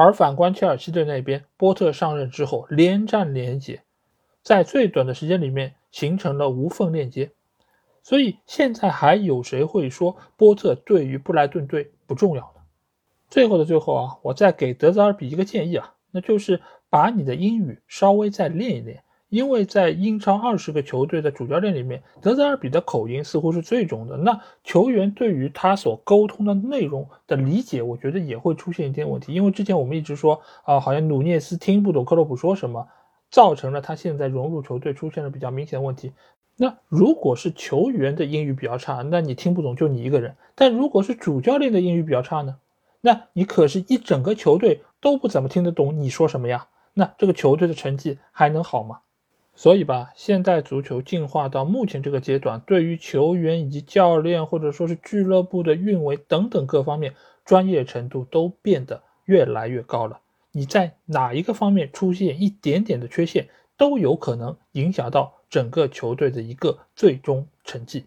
而反观切尔西队那边，波特上任之后连战连捷，在最短的时间里面形成了无缝链接。所以现在还有谁会说波特对于布莱顿队不重要呢？最后的最后啊，我再给德泽尔比一个建议啊，那就是把你的英语稍微再练一练。因为在英超二十个球队的主教练里面，德泽尔比的口音似乎是最重的。那球员对于他所沟通的内容的理解，我觉得也会出现一点问题。因为之前我们一直说啊，好像努涅斯听不懂克洛普说什么，造成了他现在融入球队出现了比较明显的问题。那如果是球员的英语比较差，那你听不懂就你一个人；但如果是主教练的英语比较差呢，那你可是一整个球队都不怎么听得懂你说什么呀？那这个球队的成绩还能好吗？所以吧，现代足球进化到目前这个阶段，对于球员以及教练或者说是俱乐部的运维等等各方面，专业程度都变得越来越高了。你在哪一个方面出现一点点的缺陷，都有可能影响到整个球队的一个最终成绩。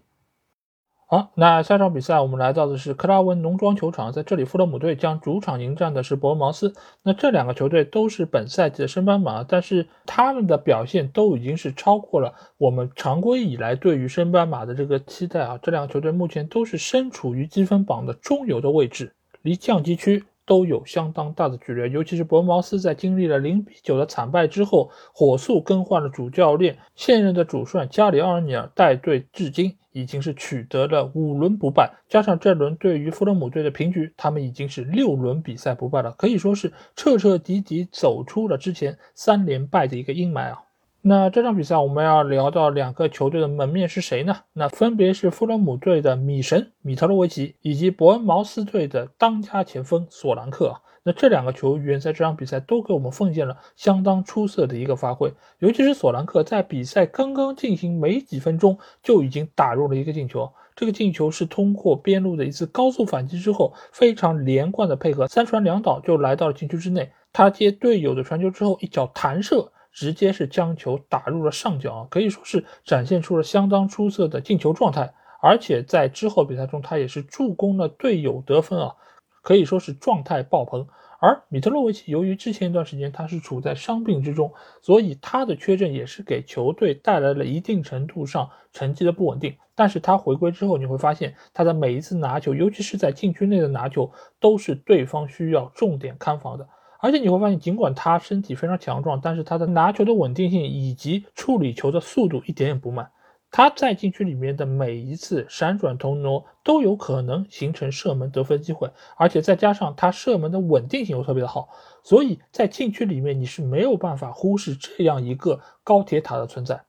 好，那下场比赛我们来到的是克拉文农庄球场，在这里，富勒姆队将主场迎战的是博恩茅斯。那这两个球队都是本赛季的升班马，但是他们的表现都已经是超过了我们常规以来对于升班马的这个期待啊。这两个球队目前都是身处于积分榜的中游的位置，离降级区。都有相当大的距离，尤其是伯恩茅斯在经历了零比九的惨败之后，火速更换了主教练，现任的主帅加里奥尼尔带队至今已经是取得了五轮不败，加上这轮对于弗勒姆队的平局，他们已经是六轮比赛不败了，可以说是彻彻底底走出了之前三连败的一个阴霾啊。那这场比赛我们要聊到两个球队的门面是谁呢？那分别是富勒姆队的米神米特洛维奇以及伯恩茅斯队的当家前锋索兰克。那这两个球员在这场比赛都给我们奉献了相当出色的一个发挥，尤其是索兰克在比赛刚刚进行没几分钟就已经打入了一个进球。这个进球是通过边路的一次高速反击之后，非常连贯的配合，三传两倒就来到了禁区之内。他接队友的传球之后，一脚弹射。直接是将球打入了上角啊，可以说是展现出了相当出色的进球状态，而且在之后比赛中，他也是助攻了队友得分啊，可以说是状态爆棚。而米特洛维奇由于之前一段时间他是处在伤病之中，所以他的缺阵也是给球队带来了一定程度上成绩的不稳定。但是他回归之后，你会发现他的每一次拿球，尤其是在禁区内的拿球，都是对方需要重点看防的。而且你会发现，尽管他身体非常强壮，但是他的拿球的稳定性以及处理球的速度一点也不慢。他在禁区里面的每一次闪转腾挪都有可能形成射门得分机会，而且再加上他射门的稳定性又特别的好，所以在禁区里面你是没有办法忽视这样一个高铁塔的存在。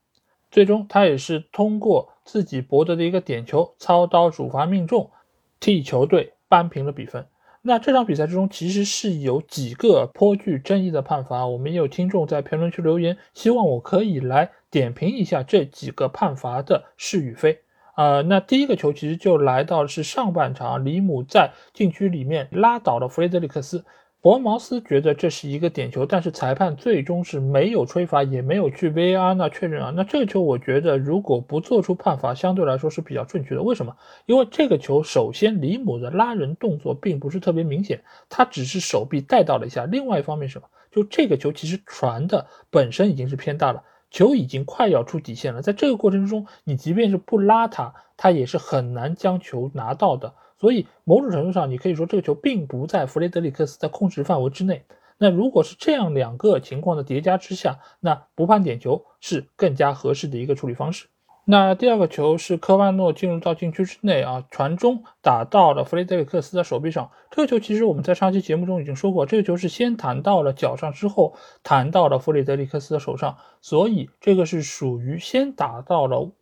最终他也是通过自己博得的一个点球，操刀主罚命中，替球队扳平了比分。那这场比赛之中，其实是有几个颇具争议的判罚，我们也有听众在评论区留言，希望我可以来点评一下这几个判罚的是与非。呃，那第一个球其实就来到是上半场，里姆在禁区里面拉倒了弗雷德里克斯。伯恩茅斯觉得这是一个点球，但是裁判最终是没有吹罚，也没有去 VAR 那确认啊。那这个球我觉得如果不做出判罚，相对来说是比较正确的。为什么？因为这个球首先里姆的拉人动作并不是特别明显，他只是手臂带到了一下。另外一方面什么？就这个球其实传的本身已经是偏大了，球已经快要出底线了。在这个过程之中，你即便是不拉他，他也是很难将球拿到的。所以某种程度上，你可以说这个球并不在弗雷德里克斯的控制范围之内。那如果是这样两个情况的叠加之下，那不判点球是更加合适的一个处理方式。那第二个球是科万诺进入到禁区之内啊，传中打到了弗雷德里克斯的手臂上。这个球其实我们在上期节目中已经说过，这个球是先弹到了脚上，之后弹到了弗雷德里克斯的手上，所以这个是属于先打到了。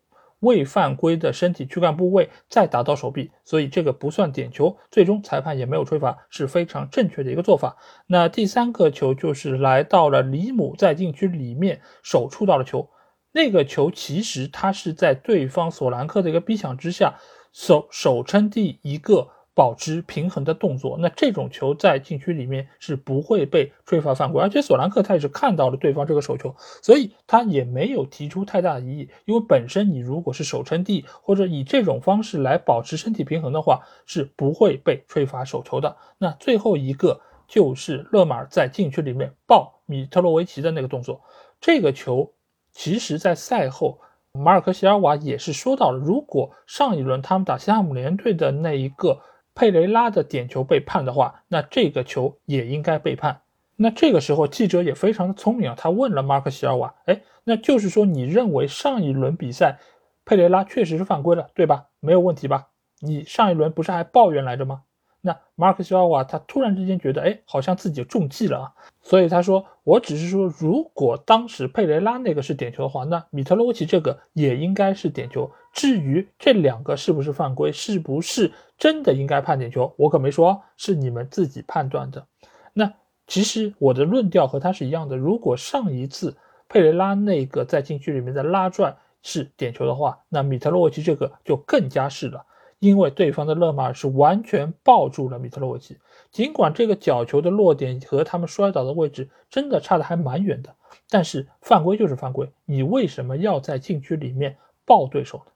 未犯规的身体躯干部位再打到手臂，所以这个不算点球，最终裁判也没有吹罚，是非常正确的一个做法。那第三个球就是来到了里姆在禁区里面手触到了球，那个球其实他是在对方索兰克的一个逼抢之下，手手撑地一个。保持平衡的动作，那这种球在禁区里面是不会被吹罚犯规，而且索兰克他也是看到了对方这个手球，所以他也没有提出太大的异议。因为本身你如果是手撑地或者以这种方式来保持身体平衡的话，是不会被吹罚手球的。那最后一个就是勒马尔在禁区里面抱米特洛维奇的那个动作，这个球其实在赛后。马尔科席尔瓦也是说到了，如果上一轮他们打西汉姆联队的那一个佩雷拉的点球被判的话，那这个球也应该被判。那这个时候记者也非常的聪明啊，他问了马克西尔瓦，哎，那就是说你认为上一轮比赛佩雷拉确实是犯规了，对吧？没有问题吧？你上一轮不是还抱怨来着吗？那马克西奥瓦他突然之间觉得，哎，好像自己中计了啊，所以他说，我只是说，如果当时佩雷拉那个是点球的话，那米特洛维奇这个也应该是点球。至于这两个是不是犯规，是不是真的应该判点球，我可没说，是你们自己判断的。那其实我的论调和他是一样的，如果上一次佩雷拉那个在禁区里面的拉转是点球的话，那米特洛维奇这个就更加是了。因为对方的勒马尔是完全抱住了米特洛维奇，尽管这个角球的落点和他们摔倒的位置真的差的还蛮远的，但是犯规就是犯规，你为什么要在禁区里面抱对手呢？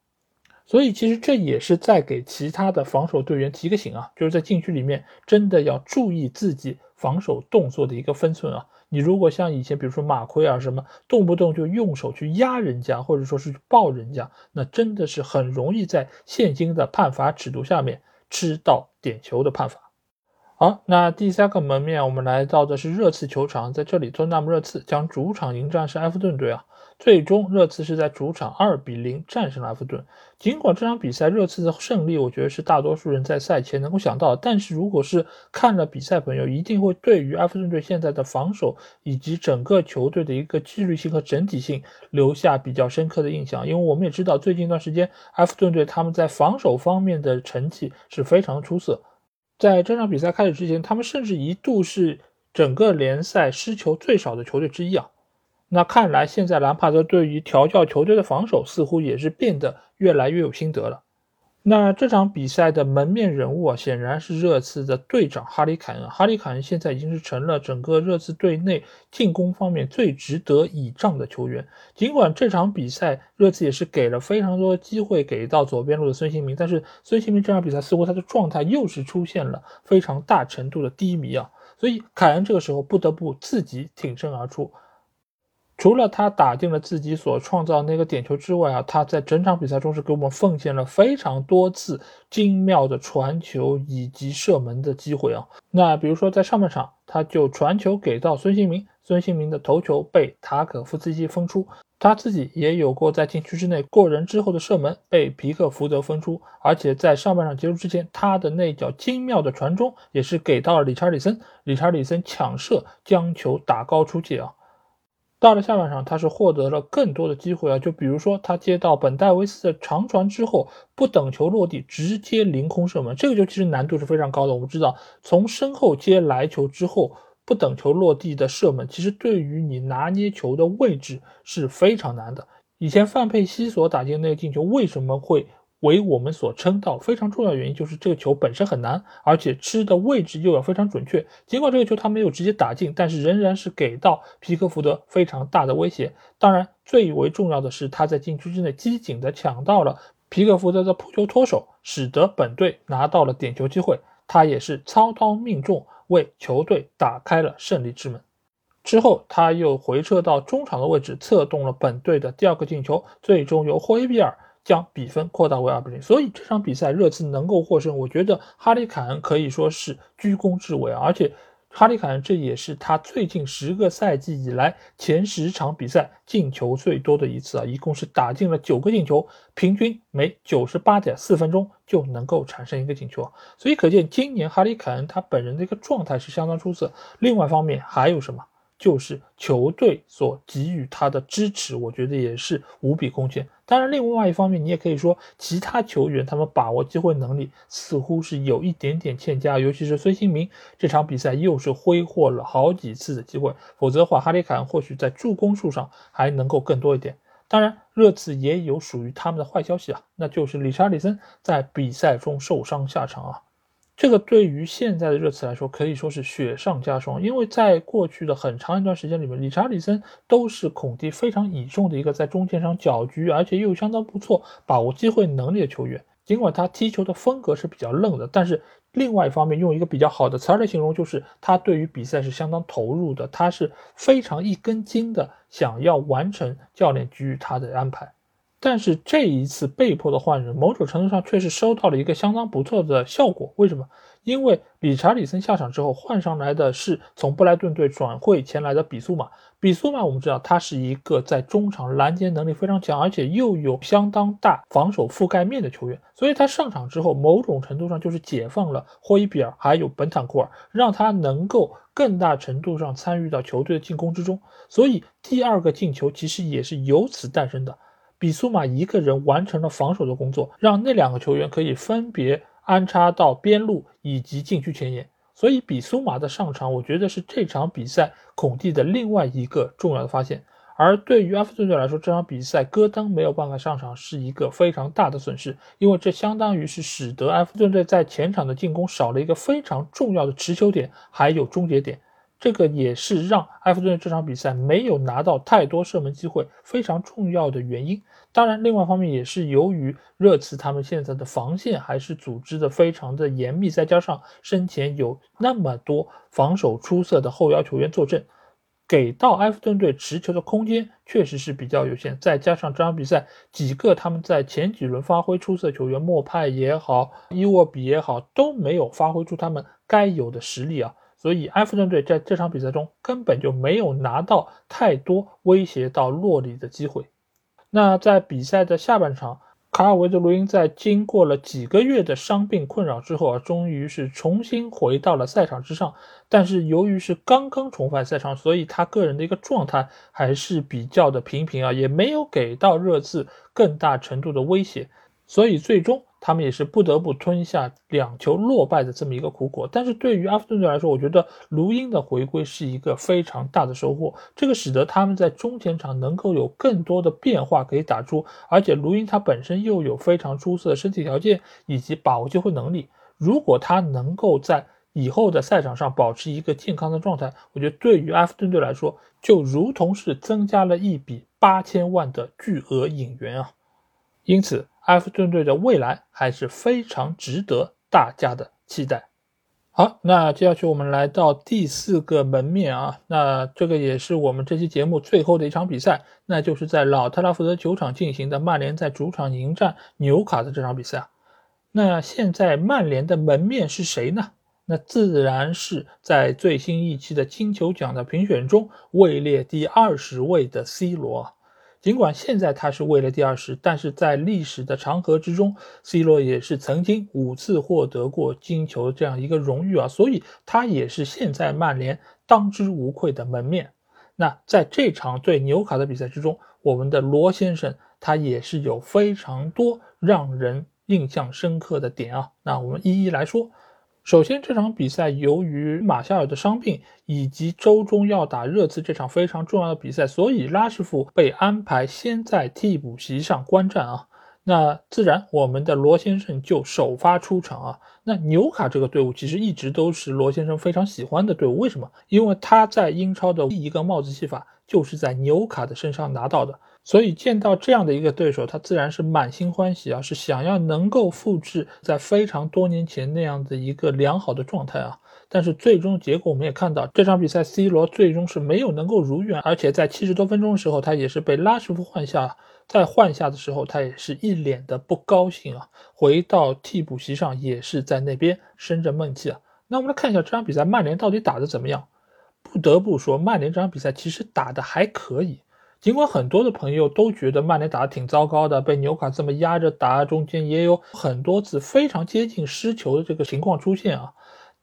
所以其实这也是在给其他的防守队员提个醒啊，就是在禁区里面真的要注意自己防守动作的一个分寸啊。你如果像以前，比如说马奎尔什么，动不动就用手去压人家，或者说是抱人家，那真的是很容易在现今的判罚尺度下面吃到点球的判罚。好，那第三个门面，我们来到的是热刺球场，在这里，托纳姆热刺将主场迎战是埃弗顿队啊。最终，热刺是在主场二比零战胜了埃弗顿。尽管这场比赛热刺的胜利，我觉得是大多数人在赛前能够想到，但是如果是看了比赛，朋友一定会对于埃弗顿队现在的防守以及整个球队的一个纪律性和整体性留下比较深刻的印象。因为我们也知道，最近一段时间，埃弗顿队他们在防守方面的成绩是非常出色。在这场比赛开始之前，他们甚至一度是整个联赛失球最少的球队之一啊。那看来，现在兰帕德对于调教球队的防守似乎也是变得越来越有心得了。那这场比赛的门面人物啊，显然是热刺的队长哈里凯恩。哈里凯恩现在已经是成了整个热刺队内进攻方面最值得倚仗的球员。尽管这场比赛热刺也是给了非常多机会给到左边路的孙兴民，但是孙兴民这场比赛似乎他的状态又是出现了非常大程度的低迷啊，所以凯恩这个时候不得不自己挺身而出。除了他打进了自己所创造那个点球之外啊，他在整场比赛中是给我们奉献了非常多次精妙的传球以及射门的机会啊。那比如说在上半场，他就传球给到孙兴民，孙兴民的头球被塔可夫斯基封出，他自己也有过在禁区之内过人之后的射门被皮克福德封出，而且在上半场结束之前，他的那脚精妙的传中也是给到了理查里森，理查里森抢射将球打高出界啊。到了下半场，他是获得了更多的机会啊，就比如说他接到本戴维斯的长传之后，不等球落地直接凌空射门，这个就其实难度是非常高的。我们知道，从身后接来球之后不等球落地的射门，其实对于你拿捏球的位置是非常难的。以前范佩西所打进那个进球为什么会？为我们所称道，非常重要的原因就是这个球本身很难，而且吃的位置又要非常准确。尽管这个球他没有直接打进，但是仍然是给到皮克福德非常大的威胁。当然，最为重要的是他在禁区之内机警的抢到了皮克福德的扑球脱手，使得本队拿到了点球机会。他也是操刀命中，为球队打开了胜利之门。之后他又回撤到中场的位置，策动了本队的第二个进球，最终由霍伊比尔。将比分扩大为二比零，所以这场比赛热刺能够获胜，我觉得哈里凯恩可以说是居功至伟！而且哈里凯恩这也是他最近十个赛季以来前十场比赛进球最多的一次啊，一共是打进了九个进球，平均每九十八点四分钟就能够产生一个进球，所以可见今年哈里凯恩他本人的一个状态是相当出色。另外方面还有什么？就是球队所给予他的支持，我觉得也是无比空前。当然，另外一方面，你也可以说其他球员他们把握机会能力似乎是有一点点欠佳，尤其是孙兴民这场比赛又是挥霍了好几次的机会，否则的话，哈里凯恩或许在助攻数上还能够更多一点。当然，热刺也有属于他们的坏消息啊，那就是理查里森在比赛中受伤下场啊。这个对于现在的热刺来说可以说是雪上加霜，因为在过去的很长一段时间里面，理查利森都是孔蒂非常倚重的一个在中线上搅局，而且又相当不错把握机会能力的球员。尽管他踢球的风格是比较愣的，但是另外一方面，用一个比较好的词儿来形容，就是他对于比赛是相当投入的，他是非常一根筋的，想要完成教练给予他的安排。但是这一次被迫的换人，某种程度上却是收到了一个相当不错的效果。为什么？因为理查里森下场之后，换上来的是从布莱顿队转会前来的比苏马。比苏马我们知道，他是一个在中场拦截能力非常强，而且又有相当大防守覆盖面的球员。所以他上场之后，某种程度上就是解放了霍伊比尔还有本坦库尔，让他能够更大程度上参与到球队的进攻之中。所以第二个进球其实也是由此诞生的。比苏马一个人完成了防守的工作，让那两个球员可以分别安插到边路以及禁区前沿。所以，比苏马的上场，我觉得是这场比赛孔蒂的另外一个重要的发现。而对于埃弗顿队来说，这场比赛戈登没有办法上场是一个非常大的损失，因为这相当于是使得埃弗顿队在前场的进攻少了一个非常重要的持球点，还有终结点。这个也是让埃弗顿这场比赛没有拿到太多射门机会非常重要的原因。当然，另外一方面也是由于热刺他们现在的防线还是组织的非常的严密，再加上身前有那么多防守出色的后腰球员坐镇，给到埃弗顿队持球的空间确实是比较有限。再加上这场比赛几个他们在前几轮发挥出色球员，莫派也好，伊沃比也好，都没有发挥出他们。该有的实力啊。所以埃弗顿队在这场比赛中根本就没有拿到太多威胁到洛里的机会。那在比赛的下半场，卡尔维德卢因在经过了几个月的伤病困扰之后啊，终于是重新回到了赛场之上。但是由于是刚刚重返赛场，所以他个人的一个状态还是比较的平平啊，也没有给到热刺更大程度的威胁。所以最终。他们也是不得不吞下两球落败的这么一个苦果，但是对于阿斯顿队来说，我觉得卢因的回归是一个非常大的收获，这个使得他们在中前场能够有更多的变化可以打出，而且卢因他本身又有非常出色的身体条件以及把握机会能力，如果他能够在以后的赛场上保持一个健康的状态，我觉得对于阿弗顿队来说，就如同是增加了一笔八千万的巨额引援啊，因此。埃弗顿队的未来还是非常值得大家的期待。好，那接下去我们来到第四个门面啊，那这个也是我们这期节目最后的一场比赛，那就是在老特拉福德球场进行的曼联在主场迎战纽卡的这场比赛啊。那现在曼联的门面是谁呢？那自然是在最新一期的金球奖的评选中位列第二十位的 C 罗。尽管现在他是位列第二十，但是在历史的长河之中，C 罗也是曾经五次获得过金球这样一个荣誉啊，所以他也是现在曼联当之无愧的门面。那在这场对纽卡的比赛之中，我们的罗先生他也是有非常多让人印象深刻的点啊，那我们一一来说。首先，这场比赛由于马夏尔的伤病以及周中要打热刺这场非常重要的比赛，所以拉什福被安排先在替补席上观战啊。那自然，我们的罗先生就首发出场啊。那纽卡这个队伍其实一直都是罗先生非常喜欢的队伍，为什么？因为他在英超的第一个帽子戏法就是在纽卡的身上拿到的。所以见到这样的一个对手，他自然是满心欢喜啊，是想要能够复制在非常多年前那样的一个良好的状态啊。但是最终结果我们也看到，这场比赛 C 罗最终是没有能够如愿，而且在七十多分钟的时候，他也是被拉什福换下。在换下的时候，他也是一脸的不高兴啊。回到替补席上，也是在那边生着闷气啊。那我们来看一下这场比赛，曼联到底打的怎么样？不得不说，曼联这场比赛其实打的还可以。尽管很多的朋友都觉得曼联打得挺糟糕的，被纽卡这么压着打，中间也有很多次非常接近失球的这个情况出现啊，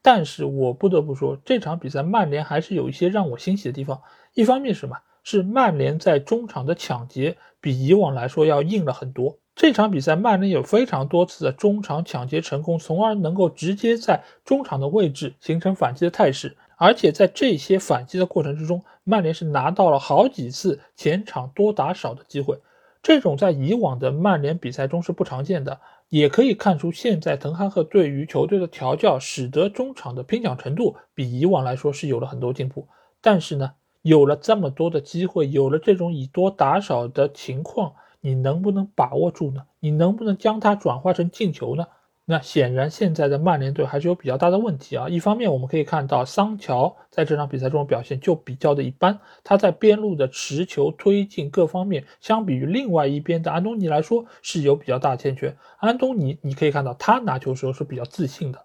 但是我不得不说，这场比赛曼联还是有一些让我欣喜的地方。一方面是什么？是曼联在中场的抢劫比以往来说要硬了很多。这场比赛曼联有非常多次的中场抢劫成功，从而能够直接在中场的位置形成反击的态势。而且在这些反击的过程之中，曼联是拿到了好几次前场多打少的机会，这种在以往的曼联比赛中是不常见的。也可以看出，现在滕哈赫对于球队的调教，使得中场的拼抢程度比以往来说是有了很多进步。但是呢，有了这么多的机会，有了这种以多打少的情况，你能不能把握住呢？你能不能将它转化成进球呢？那显然，现在的曼联队还是有比较大的问题啊。一方面，我们可以看到桑乔在这场比赛中表现就比较的一般，他在边路的持球、推进各方面，相比于另外一边的安东尼来说是有比较大欠缺。安东尼，你可以看到他拿球时候是比较自信的，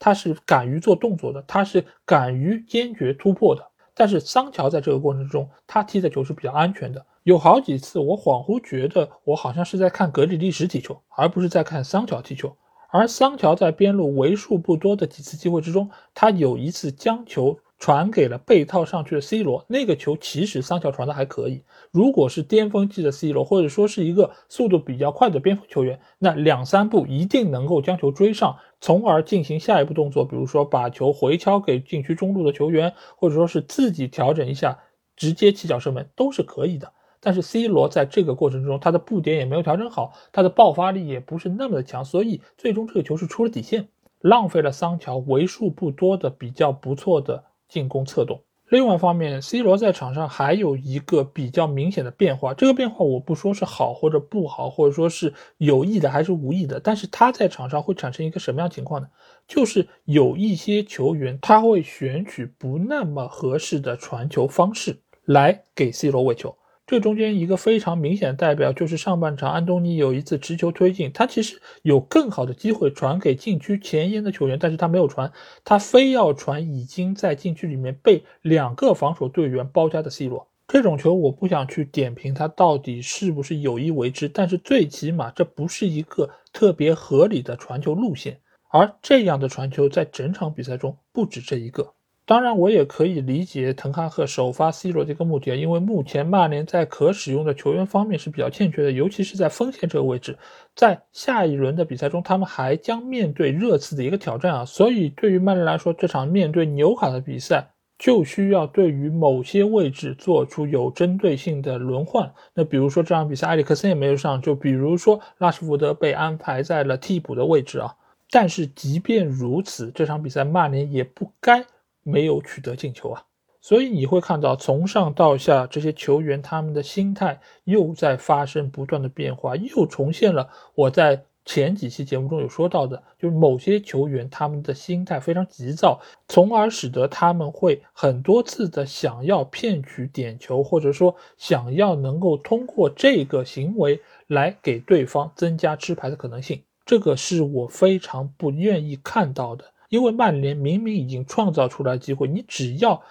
他是敢于做动作的，他是敢于坚决突破的。但是桑乔在这个过程中，他踢的球是比较安全的。有好几次，我恍惚觉得我好像是在看格里利什踢球，而不是在看桑乔踢球。而桑乔在边路为数不多的几次机会之中，他有一次将球传给了被套上去的 C 罗。那个球其实桑乔传的还可以，如果是巅峰期的 C 罗，或者说是一个速度比较快的边锋球员，那两三步一定能够将球追上，从而进行下一步动作，比如说把球回敲给禁区中路的球员，或者说是自己调整一下，直接起脚射门都是可以的。但是 C 罗在这个过程中，他的步点也没有调整好，他的爆发力也不是那么的强，所以最终这个球是出了底线，浪费了桑乔为数不多的比较不错的进攻策动。另外一方面，C 罗在场上还有一个比较明显的变化，这个变化我不说是好或者不好，或者说是有意的还是无意的，但是他在场上会产生一个什么样情况呢？就是有一些球员他会选取不那么合适的传球方式来给 C 罗喂球。这中间一个非常明显的代表就是上半场安东尼有一次持球推进，他其实有更好的机会传给禁区前沿的球员，但是他没有传，他非要传已经在禁区里面被两个防守队员包夹的 C 罗。这种球我不想去点评他到底是不是有意为之，但是最起码这不是一个特别合理的传球路线，而这样的传球在整场比赛中不止这一个。当然，我也可以理解滕哈赫首发 C 罗这个目的啊，因为目前曼联在可使用的球员方面是比较欠缺的，尤其是在锋线这个位置。在下一轮的比赛中，他们还将面对热刺的一个挑战啊，所以对于曼联来说，这场面对纽卡的比赛就需要对于某些位置做出有针对性的轮换。那比如说这场比赛埃里克森也没有上，就比如说拉什福德被安排在了替补的位置啊。但是即便如此，这场比赛曼联也不该。没有取得进球啊，所以你会看到从上到下这些球员他们的心态又在发生不断的变化，又重现了我在前几期节目中有说到的，就是某些球员他们的心态非常急躁，从而使得他们会很多次的想要骗取点球，或者说想要能够通过这个行为来给对方增加吃牌的可能性，这个是我非常不愿意看到的。因为曼联明明已经创造出来机会，你只要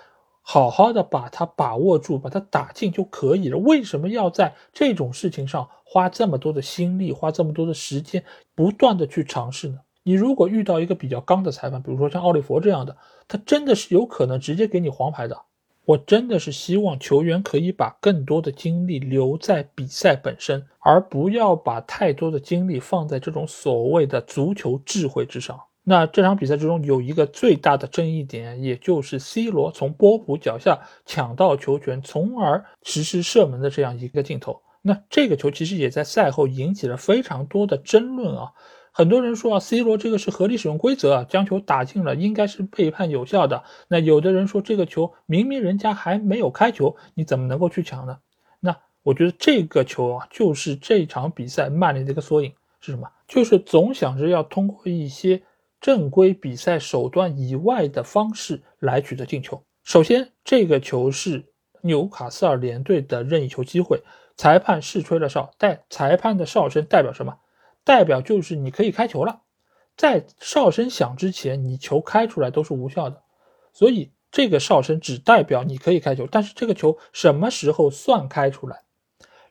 好好的把它把握住，把它打进就可以了。为什么要在这种事情上花这么多的心力，花这么多的时间，不断的去尝试呢？你如果遇到一个比较刚的裁判，比如说像奥利弗这样的，他真的是有可能直接给你黄牌的。我真的是希望球员可以把更多的精力留在比赛本身，而不要把太多的精力放在这种所谓的足球智慧之上。那这场比赛之中有一个最大的争议点，也就是 C 罗从波普脚下抢到球权，从而实施射门的这样一个镜头。那这个球其实也在赛后引起了非常多的争论啊！很多人说啊，C 罗这个是合理使用规则啊，将球打进了应该是被判有效的。那有的人说这个球明明人家还没有开球，你怎么能够去抢呢？那我觉得这个球啊，就是这场比赛曼联的一个缩影是什么？就是总想着要通过一些。正规比赛手段以外的方式来取得进球。首先，这个球是纽卡斯尔联队的任意球机会，裁判试吹了哨，但裁判的哨声代表什么？代表就是你可以开球了。在哨声响之前，你球开出来都是无效的。所以这个哨声只代表你可以开球，但是这个球什么时候算开出来？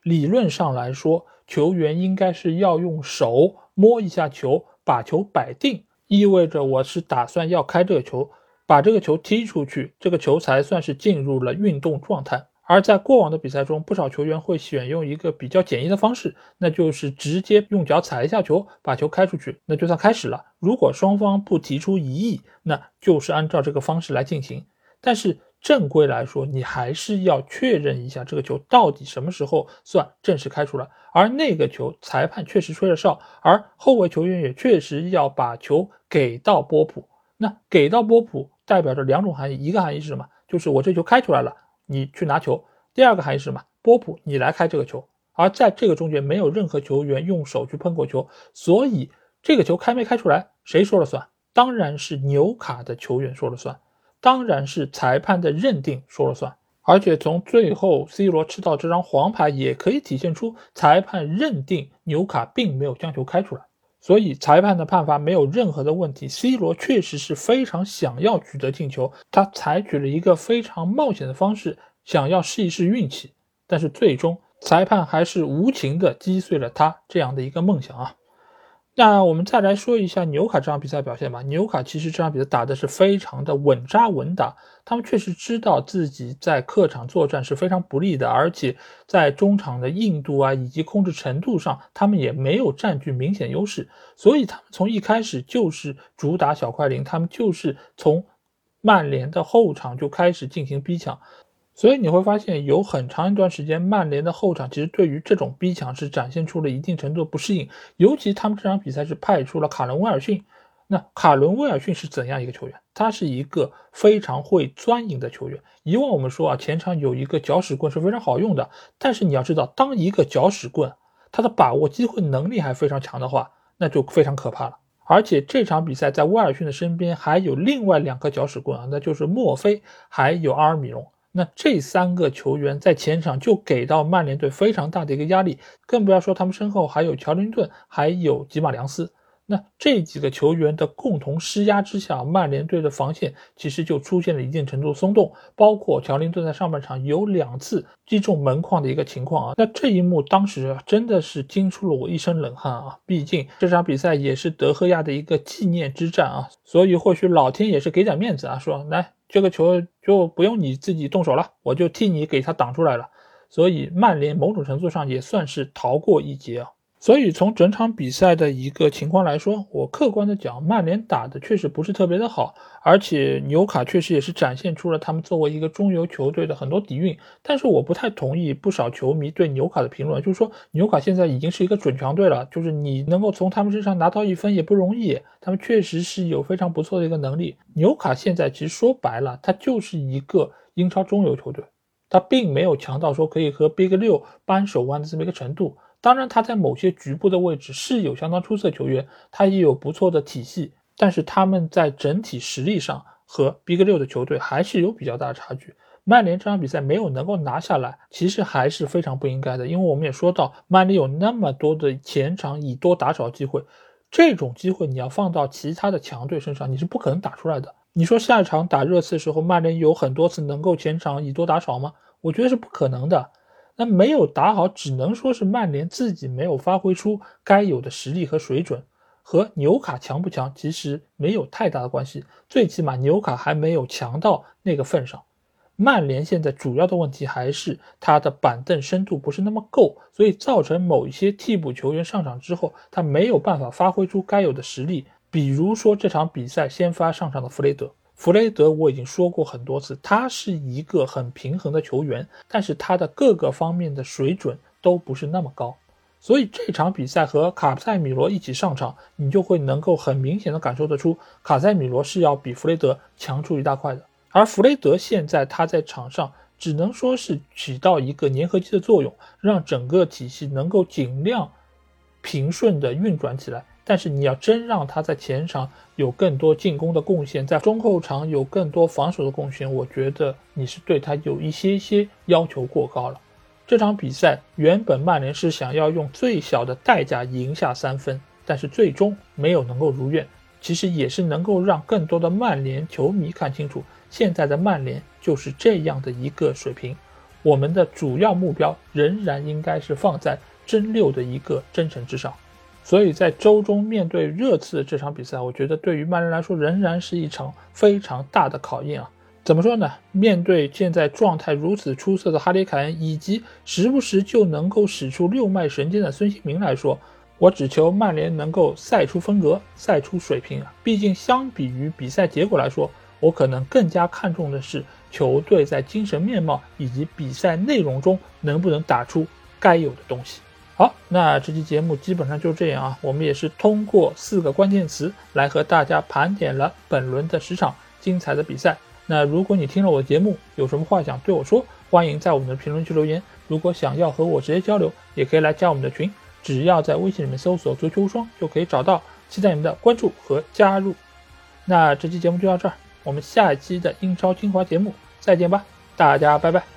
理论上来说，球员应该是要用手摸一下球，把球摆定。意味着我是打算要开这个球，把这个球踢出去，这个球才算是进入了运动状态。而在过往的比赛中，不少球员会选用一个比较简易的方式，那就是直接用脚踩一下球，把球开出去，那就算开始了。如果双方不提出异议，那就是按照这个方式来进行。但是，正规来说，你还是要确认一下这个球到底什么时候算正式开出来。而那个球，裁判确实吹了哨，而后卫球员也确实要把球给到波普。那给到波普代表着两种含义：一个含义是什么？就是我这球开出来了，你去拿球；第二个含义是什么？波普，你来开这个球。而在这个中间，没有任何球员用手去碰过球，所以这个球开没开出来，谁说了算？当然是纽卡的球员说了算。当然是裁判的认定说了算，而且从最后 C 罗吃到这张黄牌，也可以体现出裁判认定纽卡并没有将球开出来，所以裁判的判罚没有任何的问题。C 罗确实是非常想要取得进球，他采取了一个非常冒险的方式，想要试一试运气，但是最终裁判还是无情的击碎了他这样的一个梦想啊。那我们再来说一下纽卡这场比赛表现吧。纽卡其实这场比赛打的是非常的稳扎稳打，他们确实知道自己在客场作战是非常不利的，而且在中场的硬度啊以及控制程度上，他们也没有占据明显优势，所以他们从一开始就是主打小快灵，他们就是从曼联的后场就开始进行逼抢。所以你会发现，有很长一段时间，曼联的后场其实对于这种逼抢是展现出了一定程度的不适应。尤其他们这场比赛是派出了卡伦威尔逊。那卡伦威尔逊是怎样一个球员？他是一个非常会钻营的球员。以往我们说啊，前场有一个搅屎棍是非常好用的。但是你要知道，当一个搅屎棍他的把握机会能力还非常强的话，那就非常可怕了。而且这场比赛在威尔逊的身边还有另外两个搅屎棍啊，那就是墨菲还有阿尔米隆。那这三个球员在前场就给到曼联队非常大的一个压力，更不要说他们身后还有乔林顿，还有吉马良斯。那这几个球员的共同施压之下，曼联队的防线其实就出现了一定程度松动，包括乔林顿在上半场有两次击中门框的一个情况啊。那这一幕当时真的是惊出了我一身冷汗啊！毕竟这场比赛也是德赫亚的一个纪念之战啊，所以或许老天也是给点面子啊，说来这个球就不用你自己动手了，我就替你给他挡出来了。所以曼联某种程度上也算是逃过一劫啊。所以从整场比赛的一个情况来说，我客观的讲，曼联打的确实不是特别的好，而且纽卡确实也是展现出了他们作为一个中游球队的很多底蕴。但是我不太同意不少球迷对纽卡的评论，就是说纽卡现在已经是一个准强队了，就是你能够从他们身上拿到一分也不容易。他们确实是有非常不错的一个能力。纽卡现在其实说白了，他就是一个英超中游球队，他并没有强到说可以和 Big 六扳手腕的这么一个程度。当然，他在某些局部的位置是有相当出色球员，他也有不错的体系，但是他们在整体实力上和 Big 六的球队还是有比较大的差距。曼联这场比赛没有能够拿下来，其实还是非常不应该的，因为我们也说到，曼联有那么多的前场以多打少机会，这种机会你要放到其他的强队身上，你是不可能打出来的。你说下一场打热刺的时候，曼联有很多次能够前场以多打少吗？我觉得是不可能的。那没有打好，只能说是曼联自己没有发挥出该有的实力和水准，和纽卡强不强其实没有太大的关系。最起码纽卡还没有强到那个份上。曼联现在主要的问题还是他的板凳深度不是那么够，所以造成某一些替补球员上场之后，他没有办法发挥出该有的实力。比如说这场比赛先发上场的弗雷德。弗雷德，我已经说过很多次，他是一个很平衡的球员，但是他的各个方面的水准都不是那么高，所以这场比赛和卡塞米罗一起上场，你就会能够很明显的感受得出，卡塞米罗是要比弗雷德强出一大块的，而弗雷德现在他在场上只能说是起到一个粘合剂的作用，让整个体系能够尽量平顺的运转起来。但是你要真让他在前场有更多进攻的贡献，在中后场有更多防守的贡献，我觉得你是对他有一些些要求过高了。这场比赛原本曼联是想要用最小的代价赢下三分，但是最终没有能够如愿。其实也是能够让更多的曼联球迷看清楚，现在的曼联就是这样的一个水平。我们的主要目标仍然应该是放在争六的一个征程之上。所以在周中面对热刺这场比赛，我觉得对于曼联来说仍然是一场非常大的考验啊！怎么说呢？面对现在状态如此出色的哈里凯恩，以及时不时就能够使出六脉神剑的孙兴民来说，我只求曼联能够赛出风格，赛出水平啊！毕竟相比于比赛结果来说，我可能更加看重的是球队在精神面貌以及比赛内容中能不能打出该有的东西。好，那这期节目基本上就这样啊。我们也是通过四个关键词来和大家盘点了本轮的十场精彩的比赛。那如果你听了我的节目，有什么话想对我说，欢迎在我们的评论区留言。如果想要和我直接交流，也可以来加我们的群，只要在微信里面搜索“足球无双”就可以找到。期待你们的关注和加入。那这期节目就到这儿，我们下一期的英超精华节目再见吧，大家拜拜。